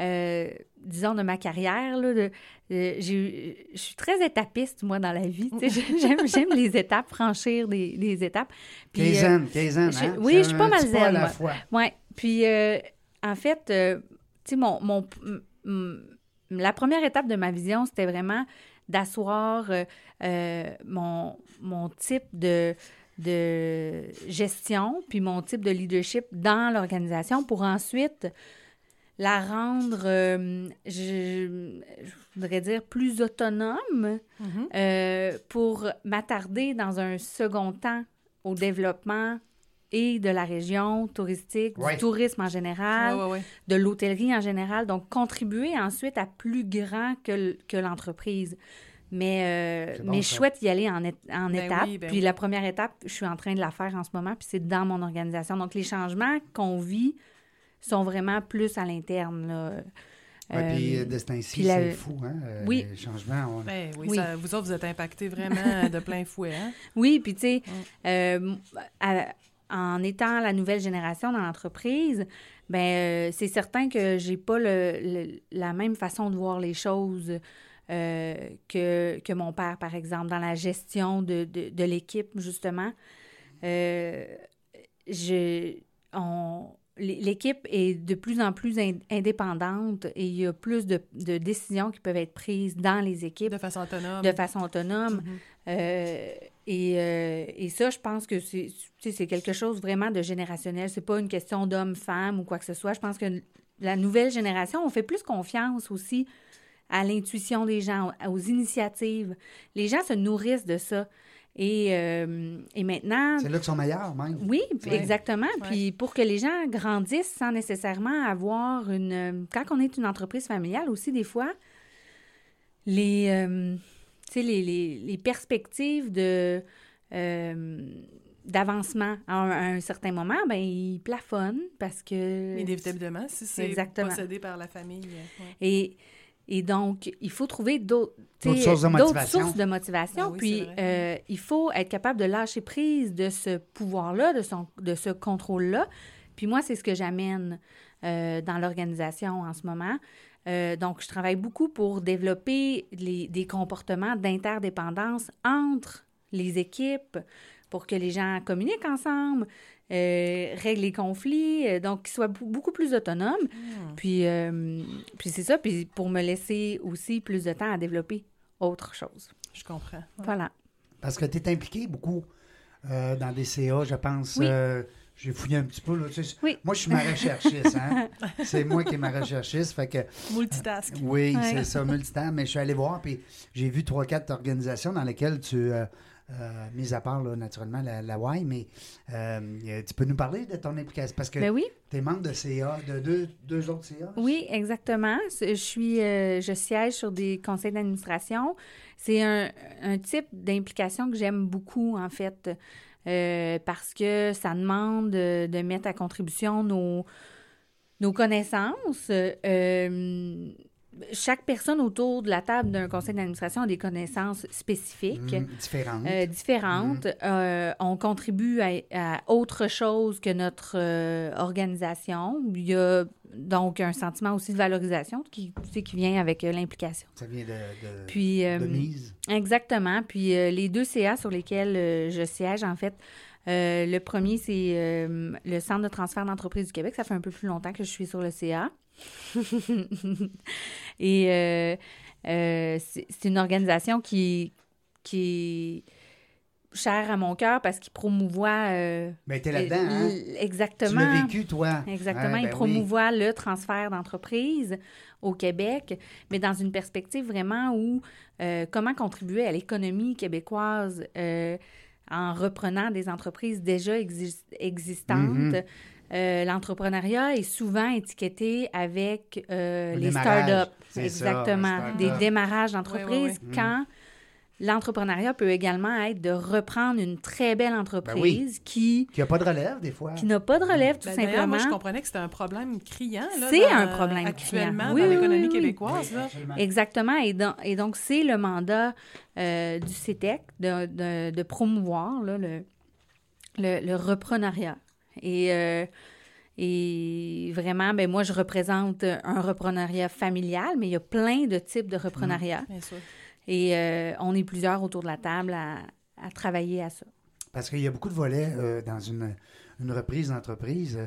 S3: euh, disons de ma carrière. Là, de- je suis très étapiste moi dans la vie. tu sais, j'aime, j'aime les étapes, franchir des, des étapes. Puis, euh,
S1: Quinzaine, quinzaine,
S3: je-
S1: hein?
S3: oui, je suis pas mal zen, moi.
S1: fois.
S3: Ouais. Puis, euh, en fait, euh, tu sais, mon, mon, la première étape de ma vision, c'était vraiment d'asseoir euh, euh, mon, mon type de, de gestion, puis mon type de leadership dans l'organisation pour ensuite la rendre, euh, je, je voudrais dire, plus autonome
S2: Mhm.
S3: euh, pour m'attarder dans un second temps au développement et de la région touristique,
S1: Ouais.
S3: du tourisme en général,
S2: Ouais, ouais, ouais.
S3: de l'hôtellerie en général. Donc, contribuer ensuite à plus grand que, l'entreprise. Mais, euh,
S1: bon,
S3: mais je
S1: ça.
S3: souhaite y aller en, en
S2: Ben
S3: étapes.
S2: oui, ben
S3: puis
S2: oui.
S3: la première étape, je suis en train de la faire en ce moment, puis c'est dans mon organisation. Donc, les changements qu'on vit sont vraiment plus à l'interne. Là.
S1: Ouais, puis
S3: Euh,
S1: euh, de ce temps-ci,
S3: puis la-
S1: c'est fou, hein? euh,
S3: Oui.
S1: Les changements. on-
S2: Ben oui,
S3: Oui.
S2: ça- vous autres, vous êtes impactés vraiment de plein fouet. Hein?
S3: Oui, puis tu sais, euh, à- en étant la nouvelle génération dans l'entreprise, ben euh, c'est certain que j'ai pas le, le- la même façon de voir les choses euh, que, que mon père, par exemple, dans la gestion de, de, de l'équipe, justement. Euh, l'équipe est de plus en plus in- indépendante et il y a plus de, de décisions qui peuvent être prises dans les équipes
S2: De façon autonome.
S3: de façon autonome.
S2: Mhm.
S3: Euh, et, euh, et ça, je pense que c'est c'est quelque chose vraiment de générationnel. C'est pas une question d'homme-femme ou quoi que ce soit. Je pense que la nouvelle génération, on fait plus confiance aussi à l'intuition des gens, aux initiatives. Les gens se nourrissent de ça. Et, euh, et maintenant,
S1: C'est là qu'ils sont meilleurs, même.
S3: oui,
S2: Ouais.
S3: exactement.
S2: Ouais.
S3: Puis pour que les gens grandissent sans nécessairement avoir une... euh, Quand on est une entreprise familiale aussi, des fois, les, euh, les, les, les perspectives de... euh, d'avancement à un, à un certain moment, ben ils plafonnent parce que...
S2: Inévitablement, si c'est possédé par la famille. euh, ouais.
S3: Et, et donc, il faut trouver d'autres
S1: sources de motivation.
S3: sources de motivation.
S2: Ah oui,
S3: puis, euh, il faut être capable de lâcher prise de ce pouvoir-là, de, son, de ce contrôle-là. Puis moi, c'est ce que j'amène euh, dans l'organisation en ce moment. Euh, donc, je travaille beaucoup pour développer les, des comportements d'interdépendance entre les équipes pour que les gens communiquent ensemble, euh, règlent les conflits, euh, donc qu'ils soient beaucoup plus autonomes.
S2: Hmm.
S3: Puis, euh, puis c'est ça, puis pour me laisser aussi plus de temps à développer autre chose.
S2: Je comprends. Ouais.
S3: Voilà.
S1: Parce que tu es impliqué beaucoup euh, dans des CA, je pense.
S3: Oui.
S1: Euh, J'ai fouillé un petit peu. Là, tu sais,
S3: Oui.
S1: Moi, je suis ma recherchiste. Hein? c'est moi qui est ma recherchiste. Fait que,
S2: Multitask.
S1: oui,
S3: Ouais.
S1: c'est ça, multitemps. Mais je suis allé voir, puis j'ai vu trois, quatre organisations dans lesquelles tu. Euh, euh, mis à part, là, naturellement, la, la Y, mais euh, tu peux nous parler de ton implication? Parce que
S3: Ben oui,
S1: tu es membre de CA, de deux, deux autres CA?
S3: oui, exactement. Je suis, euh, je siège sur des conseils d'administration. C'est un, un type d'implication que j'aime beaucoup, en fait, euh, parce que ça demande de, mettre à contribution nos, nos connaissances. Euh, chaque personne autour de la table d'un conseil d'administration a des connaissances spécifiques.
S1: Hum, différentes.
S3: euh, différentes. Euh, on contribue à, à autre chose que notre euh, organisation. Il y a donc un sentiment aussi de valorisation qui, tu sais, qui vient avec l'implication.
S1: ça vient de, de,
S3: Puis,
S1: de mise.
S3: exactement. Puis les deux CA sur lesquels je siège, en fait, euh, le premier, c'est euh, le Centre de transfert d'entreprise du Québec. Ça fait un peu plus longtemps que je suis sur le CA. Et euh, euh, c'est une organisation qui, qui est chère à mon cœur parce qu'il promouvoit... euh,
S1: Mais tu es là-dedans, hein?
S3: l-
S1: Tu
S3: Exactement.
S1: l'as vécu, toi.
S3: Exactement. Il
S1: ben
S3: promouvoit le transfert d'entreprise au Québec, mais dans une perspective vraiment où euh, comment contribuer à l'économie québécoise euh, en reprenant des entreprises déjà exis- existantes.
S1: Mhm.
S3: Euh, L'entrepreneuriat est souvent étiqueté avec euh,
S1: Le
S3: les startups.
S1: ça,
S3: Exactement. des démarrages
S2: ouais.
S3: quand l'entrepreneuriat peut également être de reprendre une très belle entreprise qui,
S1: Qui n'a pas de relève, des fois.
S3: qui n'a pas de relève, tout
S2: Ben,
S3: simplement.
S2: moi, je comprenais que c'était un problème criant.
S3: C'est un problème
S2: Actuellement,
S3: criant. Oui,
S2: dans
S3: oui,
S2: l'économie
S3: oui, oui.
S2: québécoise.
S1: Oui,
S2: là.
S3: Exactement. Et, donc- et donc, c'est le mandat euh, du CETEC de, de- de promouvoir là, le, le, le repreneuriat. Et, euh, et vraiment, ben moi, je représente un repreneuriat familial, mais il y a plein de types de repreneuriat.
S2: Bien sûr.
S3: Et euh, on est plusieurs autour de la table à, à travailler à ça.
S1: Parce qu'il y a beaucoup de volets euh, dans une, une reprise d'entreprise.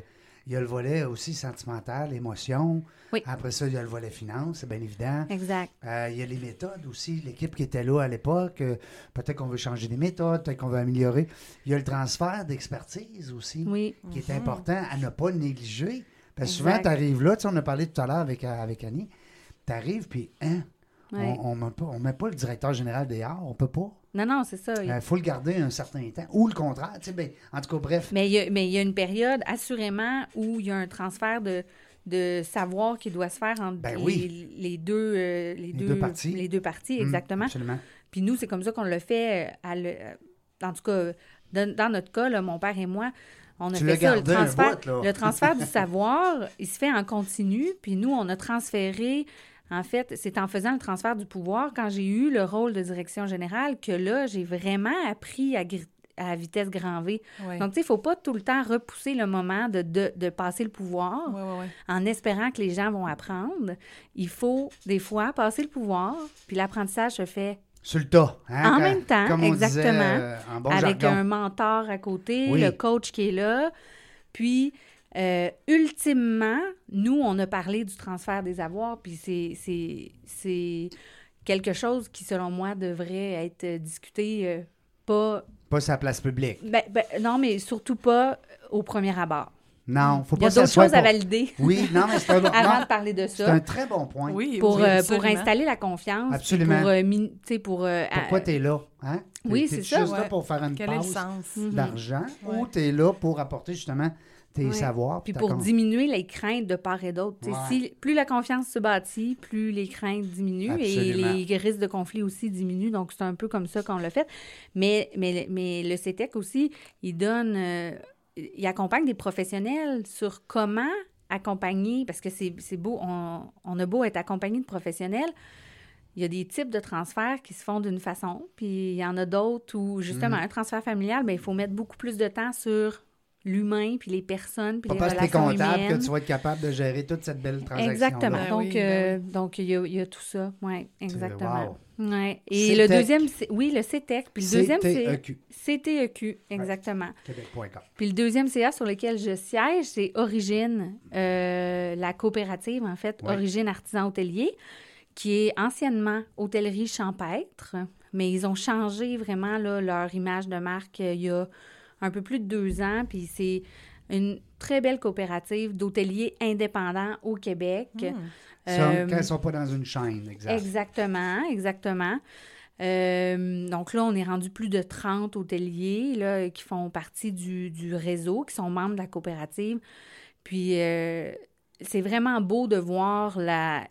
S1: Euh, Il y a le volet aussi sentimental, émotion.
S3: Oui.
S1: Après ça, il y a le volet finance, c'est bien évident.
S3: Exact.
S1: Euh, il y a les méthodes aussi. L'équipe qui était là à l'époque, euh, peut-être qu'on veut changer des méthodes, peut-être qu'on veut améliorer. Il y a le transfert d'expertise aussi,
S3: Oui.
S1: qui est important à ne pas négliger. Parce que souvent, tu arrives là, tu sais, on a parlé tout à l'heure avec, avec Annie, tu arrives, puis, hein,
S3: Ouais.
S1: on ne met, pas- on met pas le directeur général des arts, on peut pas.
S3: Non, non, c'est ça.
S1: Il faut le garder un certain temps. Ou le contraire, tu sais, ben, en tout cas, bref.
S3: Mais il y, a, mais il y a une période, assurément, où il y a un transfert de, de savoir qui doit se faire entre
S1: Ben
S3: les,
S1: oui.
S3: les deux, euh, les,
S1: deux parties.
S3: Les deux parties,
S1: Hum,
S3: exactement.
S1: absolument.
S3: Puis nous, c'est comme ça qu'on le fait. euh, à le- euh, en tout cas, dans, dans notre cas, là, mon père et moi, on a
S1: Tu
S3: fait ça. Le transfert, le transfert du savoir, il se fait en continu. Puis nous, on a transféré. En fait, c'est en faisant le transfert du pouvoir, quand j'ai eu le rôle de direction générale, que là, j'ai vraiment appris à, à vitesse grand V.
S2: Ouais.
S3: Donc, tu sais, il ne faut pas tout le temps repousser le moment de, de, de passer le pouvoir
S2: Ouais, ouais, ouais.
S3: en espérant que les gens vont apprendre. Il faut, des fois, passer le pouvoir, puis l'apprentissage se fait
S1: Sur le tas. hein,
S3: En
S1: quand-
S3: même temps,
S1: comme on disait,
S3: exactement,
S1: euh, en bon
S3: avec
S1: jargon.
S3: un mentor à côté,
S1: Oui.
S3: le coach qui est là. Puis, euh, ultimement, nous, on a parlé du transfert des avoirs, puis c'est- c'est c'est quelque chose qui, selon moi, devrait être discuté euh, pas...
S1: Pas sa place publique.
S3: ben- ben, non, mais surtout pas au premier abord.
S1: Non, faut
S3: Il y a
S1: pas
S3: d'autres choses à valider
S1: Oui, non, mais c'est un, bon-
S3: avant
S1: non,
S3: de parler de
S1: c'est
S3: ça.
S1: un très bon point.
S2: Oui,
S3: Pour,
S2: oui,
S3: euh, pour installer la confiance.
S1: Absolument.
S3: Pour, euh, min- tu pour, euh,
S1: Pourquoi tu es là? Hein?
S3: Oui,
S1: T'es-
S3: c'est
S1: t'es
S3: ça.
S1: juste là
S2: Ouais.
S1: pour faire une
S2: Quel est le
S1: passe
S2: sens?
S3: Mhm.
S1: d'argent
S2: Ouais.
S1: ou tu es là pour apporter justement tes
S3: Ouais.
S1: savoirs?
S3: Puis pour diminuer les craintes de part et d'autre.
S1: Ouais.
S3: Si, plus la confiance se bâtit, plus les craintes diminuent
S1: Absolument.
S3: et les risques de conflit aussi diminuent. Donc, c'est un peu comme ça qu'on l'a fait. Mais, mais, mais le CETEC aussi, il donne, euh, il accompagne des professionnels sur comment accompagner, parce que c'est beau, on, on a beau être accompagné de professionnels, il y a des types de transferts qui se font d'une façon, puis il y en a d'autres où, justement,
S1: Mm.
S3: un transfert familial, ben, il faut mettre beaucoup plus de temps sur l'humain, puis les personnes, puis
S1: Pas
S3: les
S1: parce que tu es
S3: relations
S1: comptable
S3: humaines.
S1: que tu vas être capable de gérer toute cette belle transaction.
S3: Exactement.
S2: Ben
S3: donc,
S2: oui, ben
S3: euh, donc il y, a, il y a tout ça. Oui, exactement. Ouais. Et
S1: CETEC.
S3: le deuxième, oui, le CETEC. Puis le deuxième, c'est
S1: CTEQ,
S3: CTEQ, exactement.
S1: Québec.com.
S3: Puis le deuxième CA sur lequel je siège, c'est Origine, euh, la coopérative, en fait,
S1: Ouais.
S3: Origine Artisan Hôtelier, qui est anciennement Hôtellerie Champêtre, mais ils ont changé vraiment là, leur image de marque euh, il y a un peu plus de deux ans, puis c'est une très belle coopérative d'hôteliers indépendants au Québec.
S2: Hmm.
S1: Ça,
S3: Euh,
S1: quand ils ne sont pas dans une chaîne, exact.
S3: Exactement, exactement. Euh, donc là, on est rendu plus de 30 hôteliers là, qui font partie du, du réseau, qui sont membres de la coopérative. Puis euh, c'est vraiment beau de voir la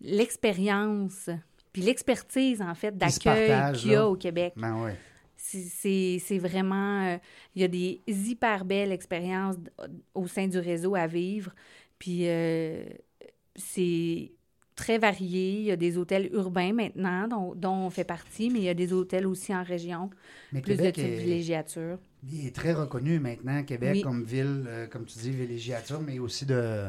S3: l'expérience puis l'expertise, en fait, d'accueil qu'il y a
S1: là.
S3: au Québec.
S1: Ben oui.
S3: C'est- vraiment... euh, il y a des hyper belles expériences au sein du réseau à vivre. Puis euh, c'est très varié. Il y a des hôtels urbains maintenant dont, dont on fait partie, mais il y a des hôtels aussi en région,
S1: Mais
S3: plus
S1: Québec
S3: de
S1: est,
S3: villégiature.
S1: il est très reconnu maintenant, Québec,
S3: Oui.
S1: comme ville, euh, comme tu dis, villégiature, mais aussi de,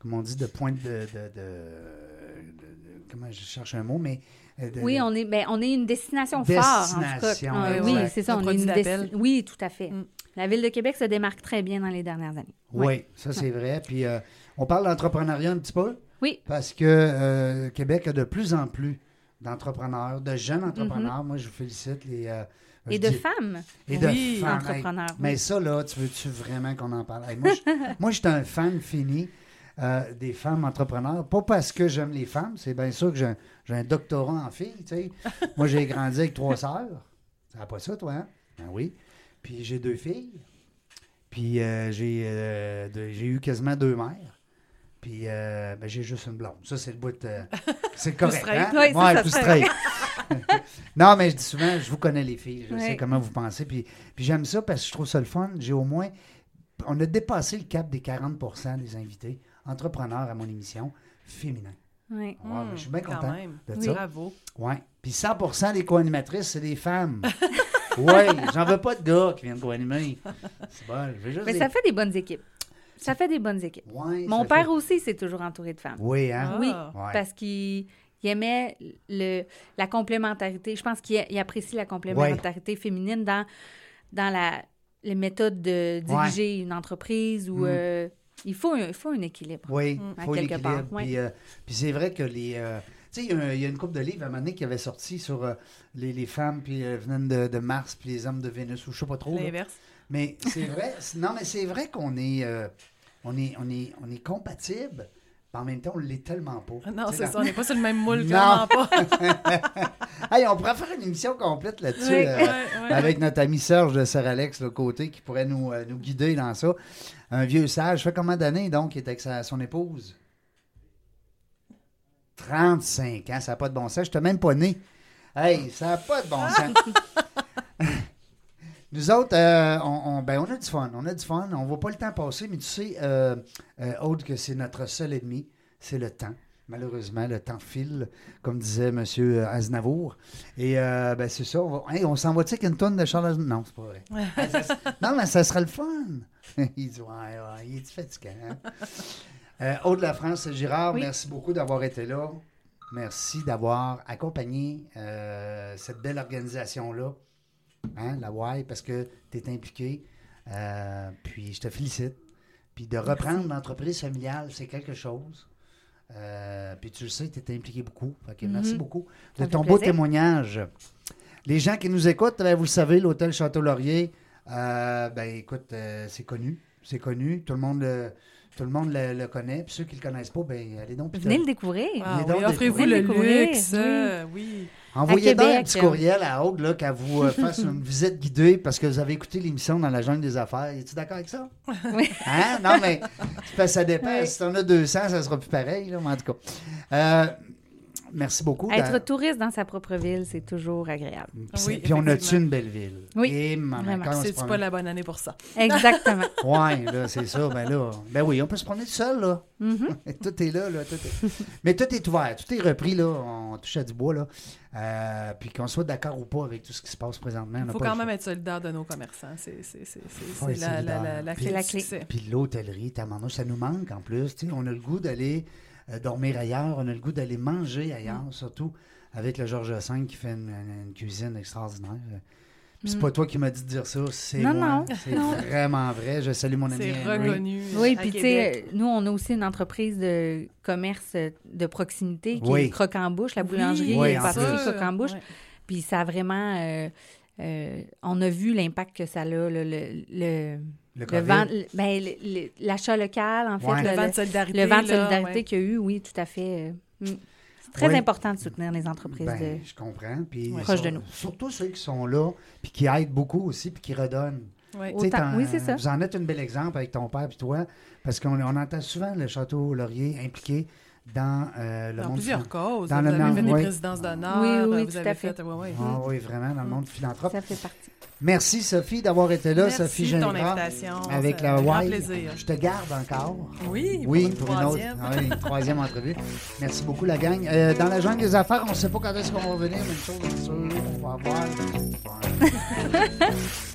S1: comme on dit, de pointe de- de- de- comment je cherche un mot, mais... de-
S3: Oui, on est, ben, on est une destination forte, en tout
S1: Destination,
S3: cas. Ah, oui, c'est ça. On est une desti- Oui, tout à fait.
S2: Mm.
S3: La Ville de Québec se démarque très bien dans les dernières années.
S1: Oui, ça c'est vrai. Puis euh, on parle d'entrepreneuriat un petit peu.
S3: Oui.
S1: Parce que euh, Québec a de plus en plus d'entrepreneurs, de jeunes entrepreneurs. Moi, je vous félicite. Les, euh,
S3: Mm-hmm. Et de
S1: dis-
S3: femmes
S1: Et de
S2: Oui,
S1: femmes.
S3: entrepreneurs.
S1: Hey, Mais ça, là, tu veux-tu vraiment qu'on en parle? Hey, moi, je, moi, je suis un fan fini euh, des femmes entrepreneurs. Pas parce que j'aime les femmes, c'est bien sûr que j'ai un, doctorat en filles, tu sais. Moi, j'ai grandi avec trois sœurs. Ça n'a pas ça, toi, hein? Ben oui. Puis j'ai deux filles. Puis euh, j'ai euh, j'ai eu quasiment deux mères. Puis euh, ben, j'ai juste une blonde. Ça, c'est le bout de... C'est correct,
S2: straight.
S1: hein? Ouais,
S3: ça
S1: plus straight. non, mais je dis souvent, je vous connais les filles. Je sais
S3: Ouais.
S1: comment vous pensez. Puis, puis j'aime ça parce que je trouve ça le fun. J'ai au moins... On a dépassé le cap des 40% des invités entrepreneurs à mon émission féminin.
S3: Oui.
S1: Ouais, ben, je suis bien content de
S2: Oui.
S1: ça.
S2: Bravo.
S1: Ouais. Puis 100 des co-animatrices, c'est des femmes. oui, j'en veux pas de gars qui viennent co-animer. C'est bon, je veux juste
S3: Mais
S1: des-
S3: ça fait des bonnes équipes. Ça fait des bonnes équipes.
S1: Ouais,
S3: Mon père
S1: fait-
S3: aussi s'est toujours entouré de femmes.
S1: Oui, hein?
S2: Ah.
S3: Oui,
S1: Ouais.
S3: parce qu'il il aimait le, la complémentarité. Je pense qu'il il apprécie la complémentarité féminine dans, dans la, les méthodes de diriger une entreprise où
S1: Mm.
S3: euh, il, faut un, il faut un équilibre.
S1: Oui,
S2: Mm.
S1: il faut
S3: À quelque
S1: l'équilibre.
S3: part.
S1: Puis, euh, puis c'est vrai que les. euh, tu sais, il y a un- il y, a une couple de livres à un moment donné qui avait sorti sur euh, les, les femmes puis euh, venant de, de Mars puis les hommes de Vénus ou je sais pas trop.
S2: L'inverse.
S1: Mais c'est vrai. non, mais c'est vrai qu'on est. euh, on est, on est, on est compatibles, mais en même temps, on ne l'est tellement pas.
S2: Non,
S1: Tu sais,
S2: c'est
S1: dans-
S2: ça, on n'est pas sur le même moule,
S1: Non.
S2: clairement pas.
S1: Hey, on pourrait faire une émission complète là-dessus.
S3: Oui.
S1: euh, avec notre ami Serge de Sir Alex, le côté, qui pourrait nous, euh, nous guider dans ça. Un vieux sage. fait combien d'années, donc, qu'il est avec sa- son épouse? 35 ans, ça n'a pas de bon sens. Je n'étais même pas né. Hey, ça n'a pas de bon sens. Nous autres, euh, on, on- ben, on a du fun. On a du fun. On ne voit pas le temps passer, mais tu sais, euh, euh, Aude, que c'est notre seul ennemi, c'est le temps. Malheureusement, le temps file, comme disait M. Aznavour. Et euh, ben, c'est ça. On, hey, on s'en va-tu avec une tonne de Charles Aznavour? Non, c'est pas vrai. Ça- non, mais ça sera le fun. il dit, ouais, ouais, il est fatiguant. hein? Euh, Aude La France Girard,
S3: Oui.
S1: merci beaucoup d'avoir été là. Merci d'avoir accompagné euh, cette belle organisation-là, hein, la WAI, parce que tu es impliqué. Puis je te félicite. Puis de reprendre l'entreprise familiale, c'est quelque chose. Euh, puis tu le sais, tu es impliqué beaucoup. Fait que Merci
S3: Mhm.
S1: beaucoup de ton beau témoignage. Les gens qui nous écoutent, ben, vous le savez, l'hôtel Château-Laurier, euh, ben écoute, euh, c'est connu. C'est connu. Tout le monde tout le, monde le, le connaît. Puis ceux qui ne le connaissent pas, ben allez donc.
S3: Venez le découvrir.
S2: Ah oui, offrez-vous le luxe.
S3: oui.
S2: euh, Oui.
S1: Envoyez donc un petit
S3: euh.
S1: courriel à Aude là, qu'elle vous euh, fasse une visite guidée parce que vous avez écouté l'émission dans la jungle des affaires. Es-tu d'accord avec ça?
S3: Oui.
S1: Hein? Non, mais ça dépend.
S3: Oui.
S1: Si t'en as 200, ça sera plus pareil. Là, mais en tout cas. Euh, merci beaucoup.
S3: Être touriste dans sa propre ville, c'est toujours agréable.
S1: Puis,
S2: Oui,
S1: c'est- puis on a-tu une belle ville?
S3: Oui,
S1: Et maman,
S2: C'est-tu pas la bonne année pour ça?
S3: Exactement.
S1: Ouais, là, c'est ça. Ben là, ben oui, on peut se promener tout seul, là.
S3: Mhm.
S1: tout est là, là. Tout est- Mais tout est ouvert, tout est repris, là. On touche à du bois, là. Euh, puis qu'on soit d'accord ou pas avec tout ce qui se passe présentement.
S2: Il faut
S1: pas
S2: quand même être solidaire de nos commerçants. C'est c'est- c'est- c'est-
S1: Ouais,
S2: c'est la, la, la, la
S1: Puis-
S2: clé.
S1: Puis l'hôtellerie, ça nous manque en plus. tu sais. on a le goût d'aller dormir ailleurs, on a le goût d'aller manger ailleurs,
S2: Mm.
S1: surtout avec le Georges V qui fait une, cuisine extraordinaire. Puis C'est
S3: Mm.
S1: pas toi qui m'as dit de dire ça, c'est
S3: Non,
S1: moi.
S3: non,
S1: C'est
S3: non.
S1: vraiment vrai. Je salue mon ami
S2: C'est
S1: Henry.
S2: reconnu.
S3: Oui,
S2: à
S3: puis tu sais, nous, on a aussi une entreprise de commerce de proximité qui
S1: Oui.
S3: est le Croc en Bouche, la boulangerie
S1: Oui,
S3: est
S1: en
S3: partie
S1: plus.
S3: du Croc en Bouche.
S2: Ouais.
S3: Puis ça a vraiment. euh, euh, on a vu l'impact que ça a, le, le, le,
S1: Le
S3: le
S1: COVID.
S3: vent- le- ben, le- le- l'achat local, en fait.
S1: Ouais.
S3: le,
S2: Le vent de
S3: le-
S2: solidarité.
S3: le vent de solidarité
S2: ouais.
S3: qu'il y a eu, oui, tout à fait. euh, mm. C'est très
S1: Oui.
S3: important de soutenir les entreprises.
S1: Ben,
S3: de...
S1: je comprends. Puis
S2: Ouais.
S3: Proche
S1: sur-
S3: de nous.
S1: Surtout ceux qui sont là, puis qui aident beaucoup aussi, puis qui redonnent.
S3: Oui, c'est ça.
S1: Vous en êtes un bel exemple avec ton père et toi, parce qu'on on entend souvent le Château Laurier impliqué dans euh, le
S2: Dans
S1: monde
S2: plusieurs causes.
S1: dans
S2: vous
S1: le
S2: avez
S1: monde,
S2: fait des
S1: oui.
S2: présidences d'honneur.
S3: Oui, oui,
S2: vous
S3: tout
S2: avez
S3: à fait.
S2: ouais, ouais.
S1: Ah oui, vraiment, dans le monde philanthrope.
S3: Ça fait partie.
S1: Merci, Sophie, d'avoir été là.
S2: Merci
S1: Sophie
S2: de ton
S1: Gingras,
S2: invitation.
S1: Avec la
S2: plaisir.
S1: Je te garde encore.
S2: Oui,
S1: Oui,
S2: pour
S1: pour une autre,
S2: troisième.
S1: ah oui, une troisième entrevue. Merci beaucoup, la gang. Euh, dans la jungle des affaires, on ne sait pas quand est-ce qu'on va venir, mais une chose est sûre, on va avoir.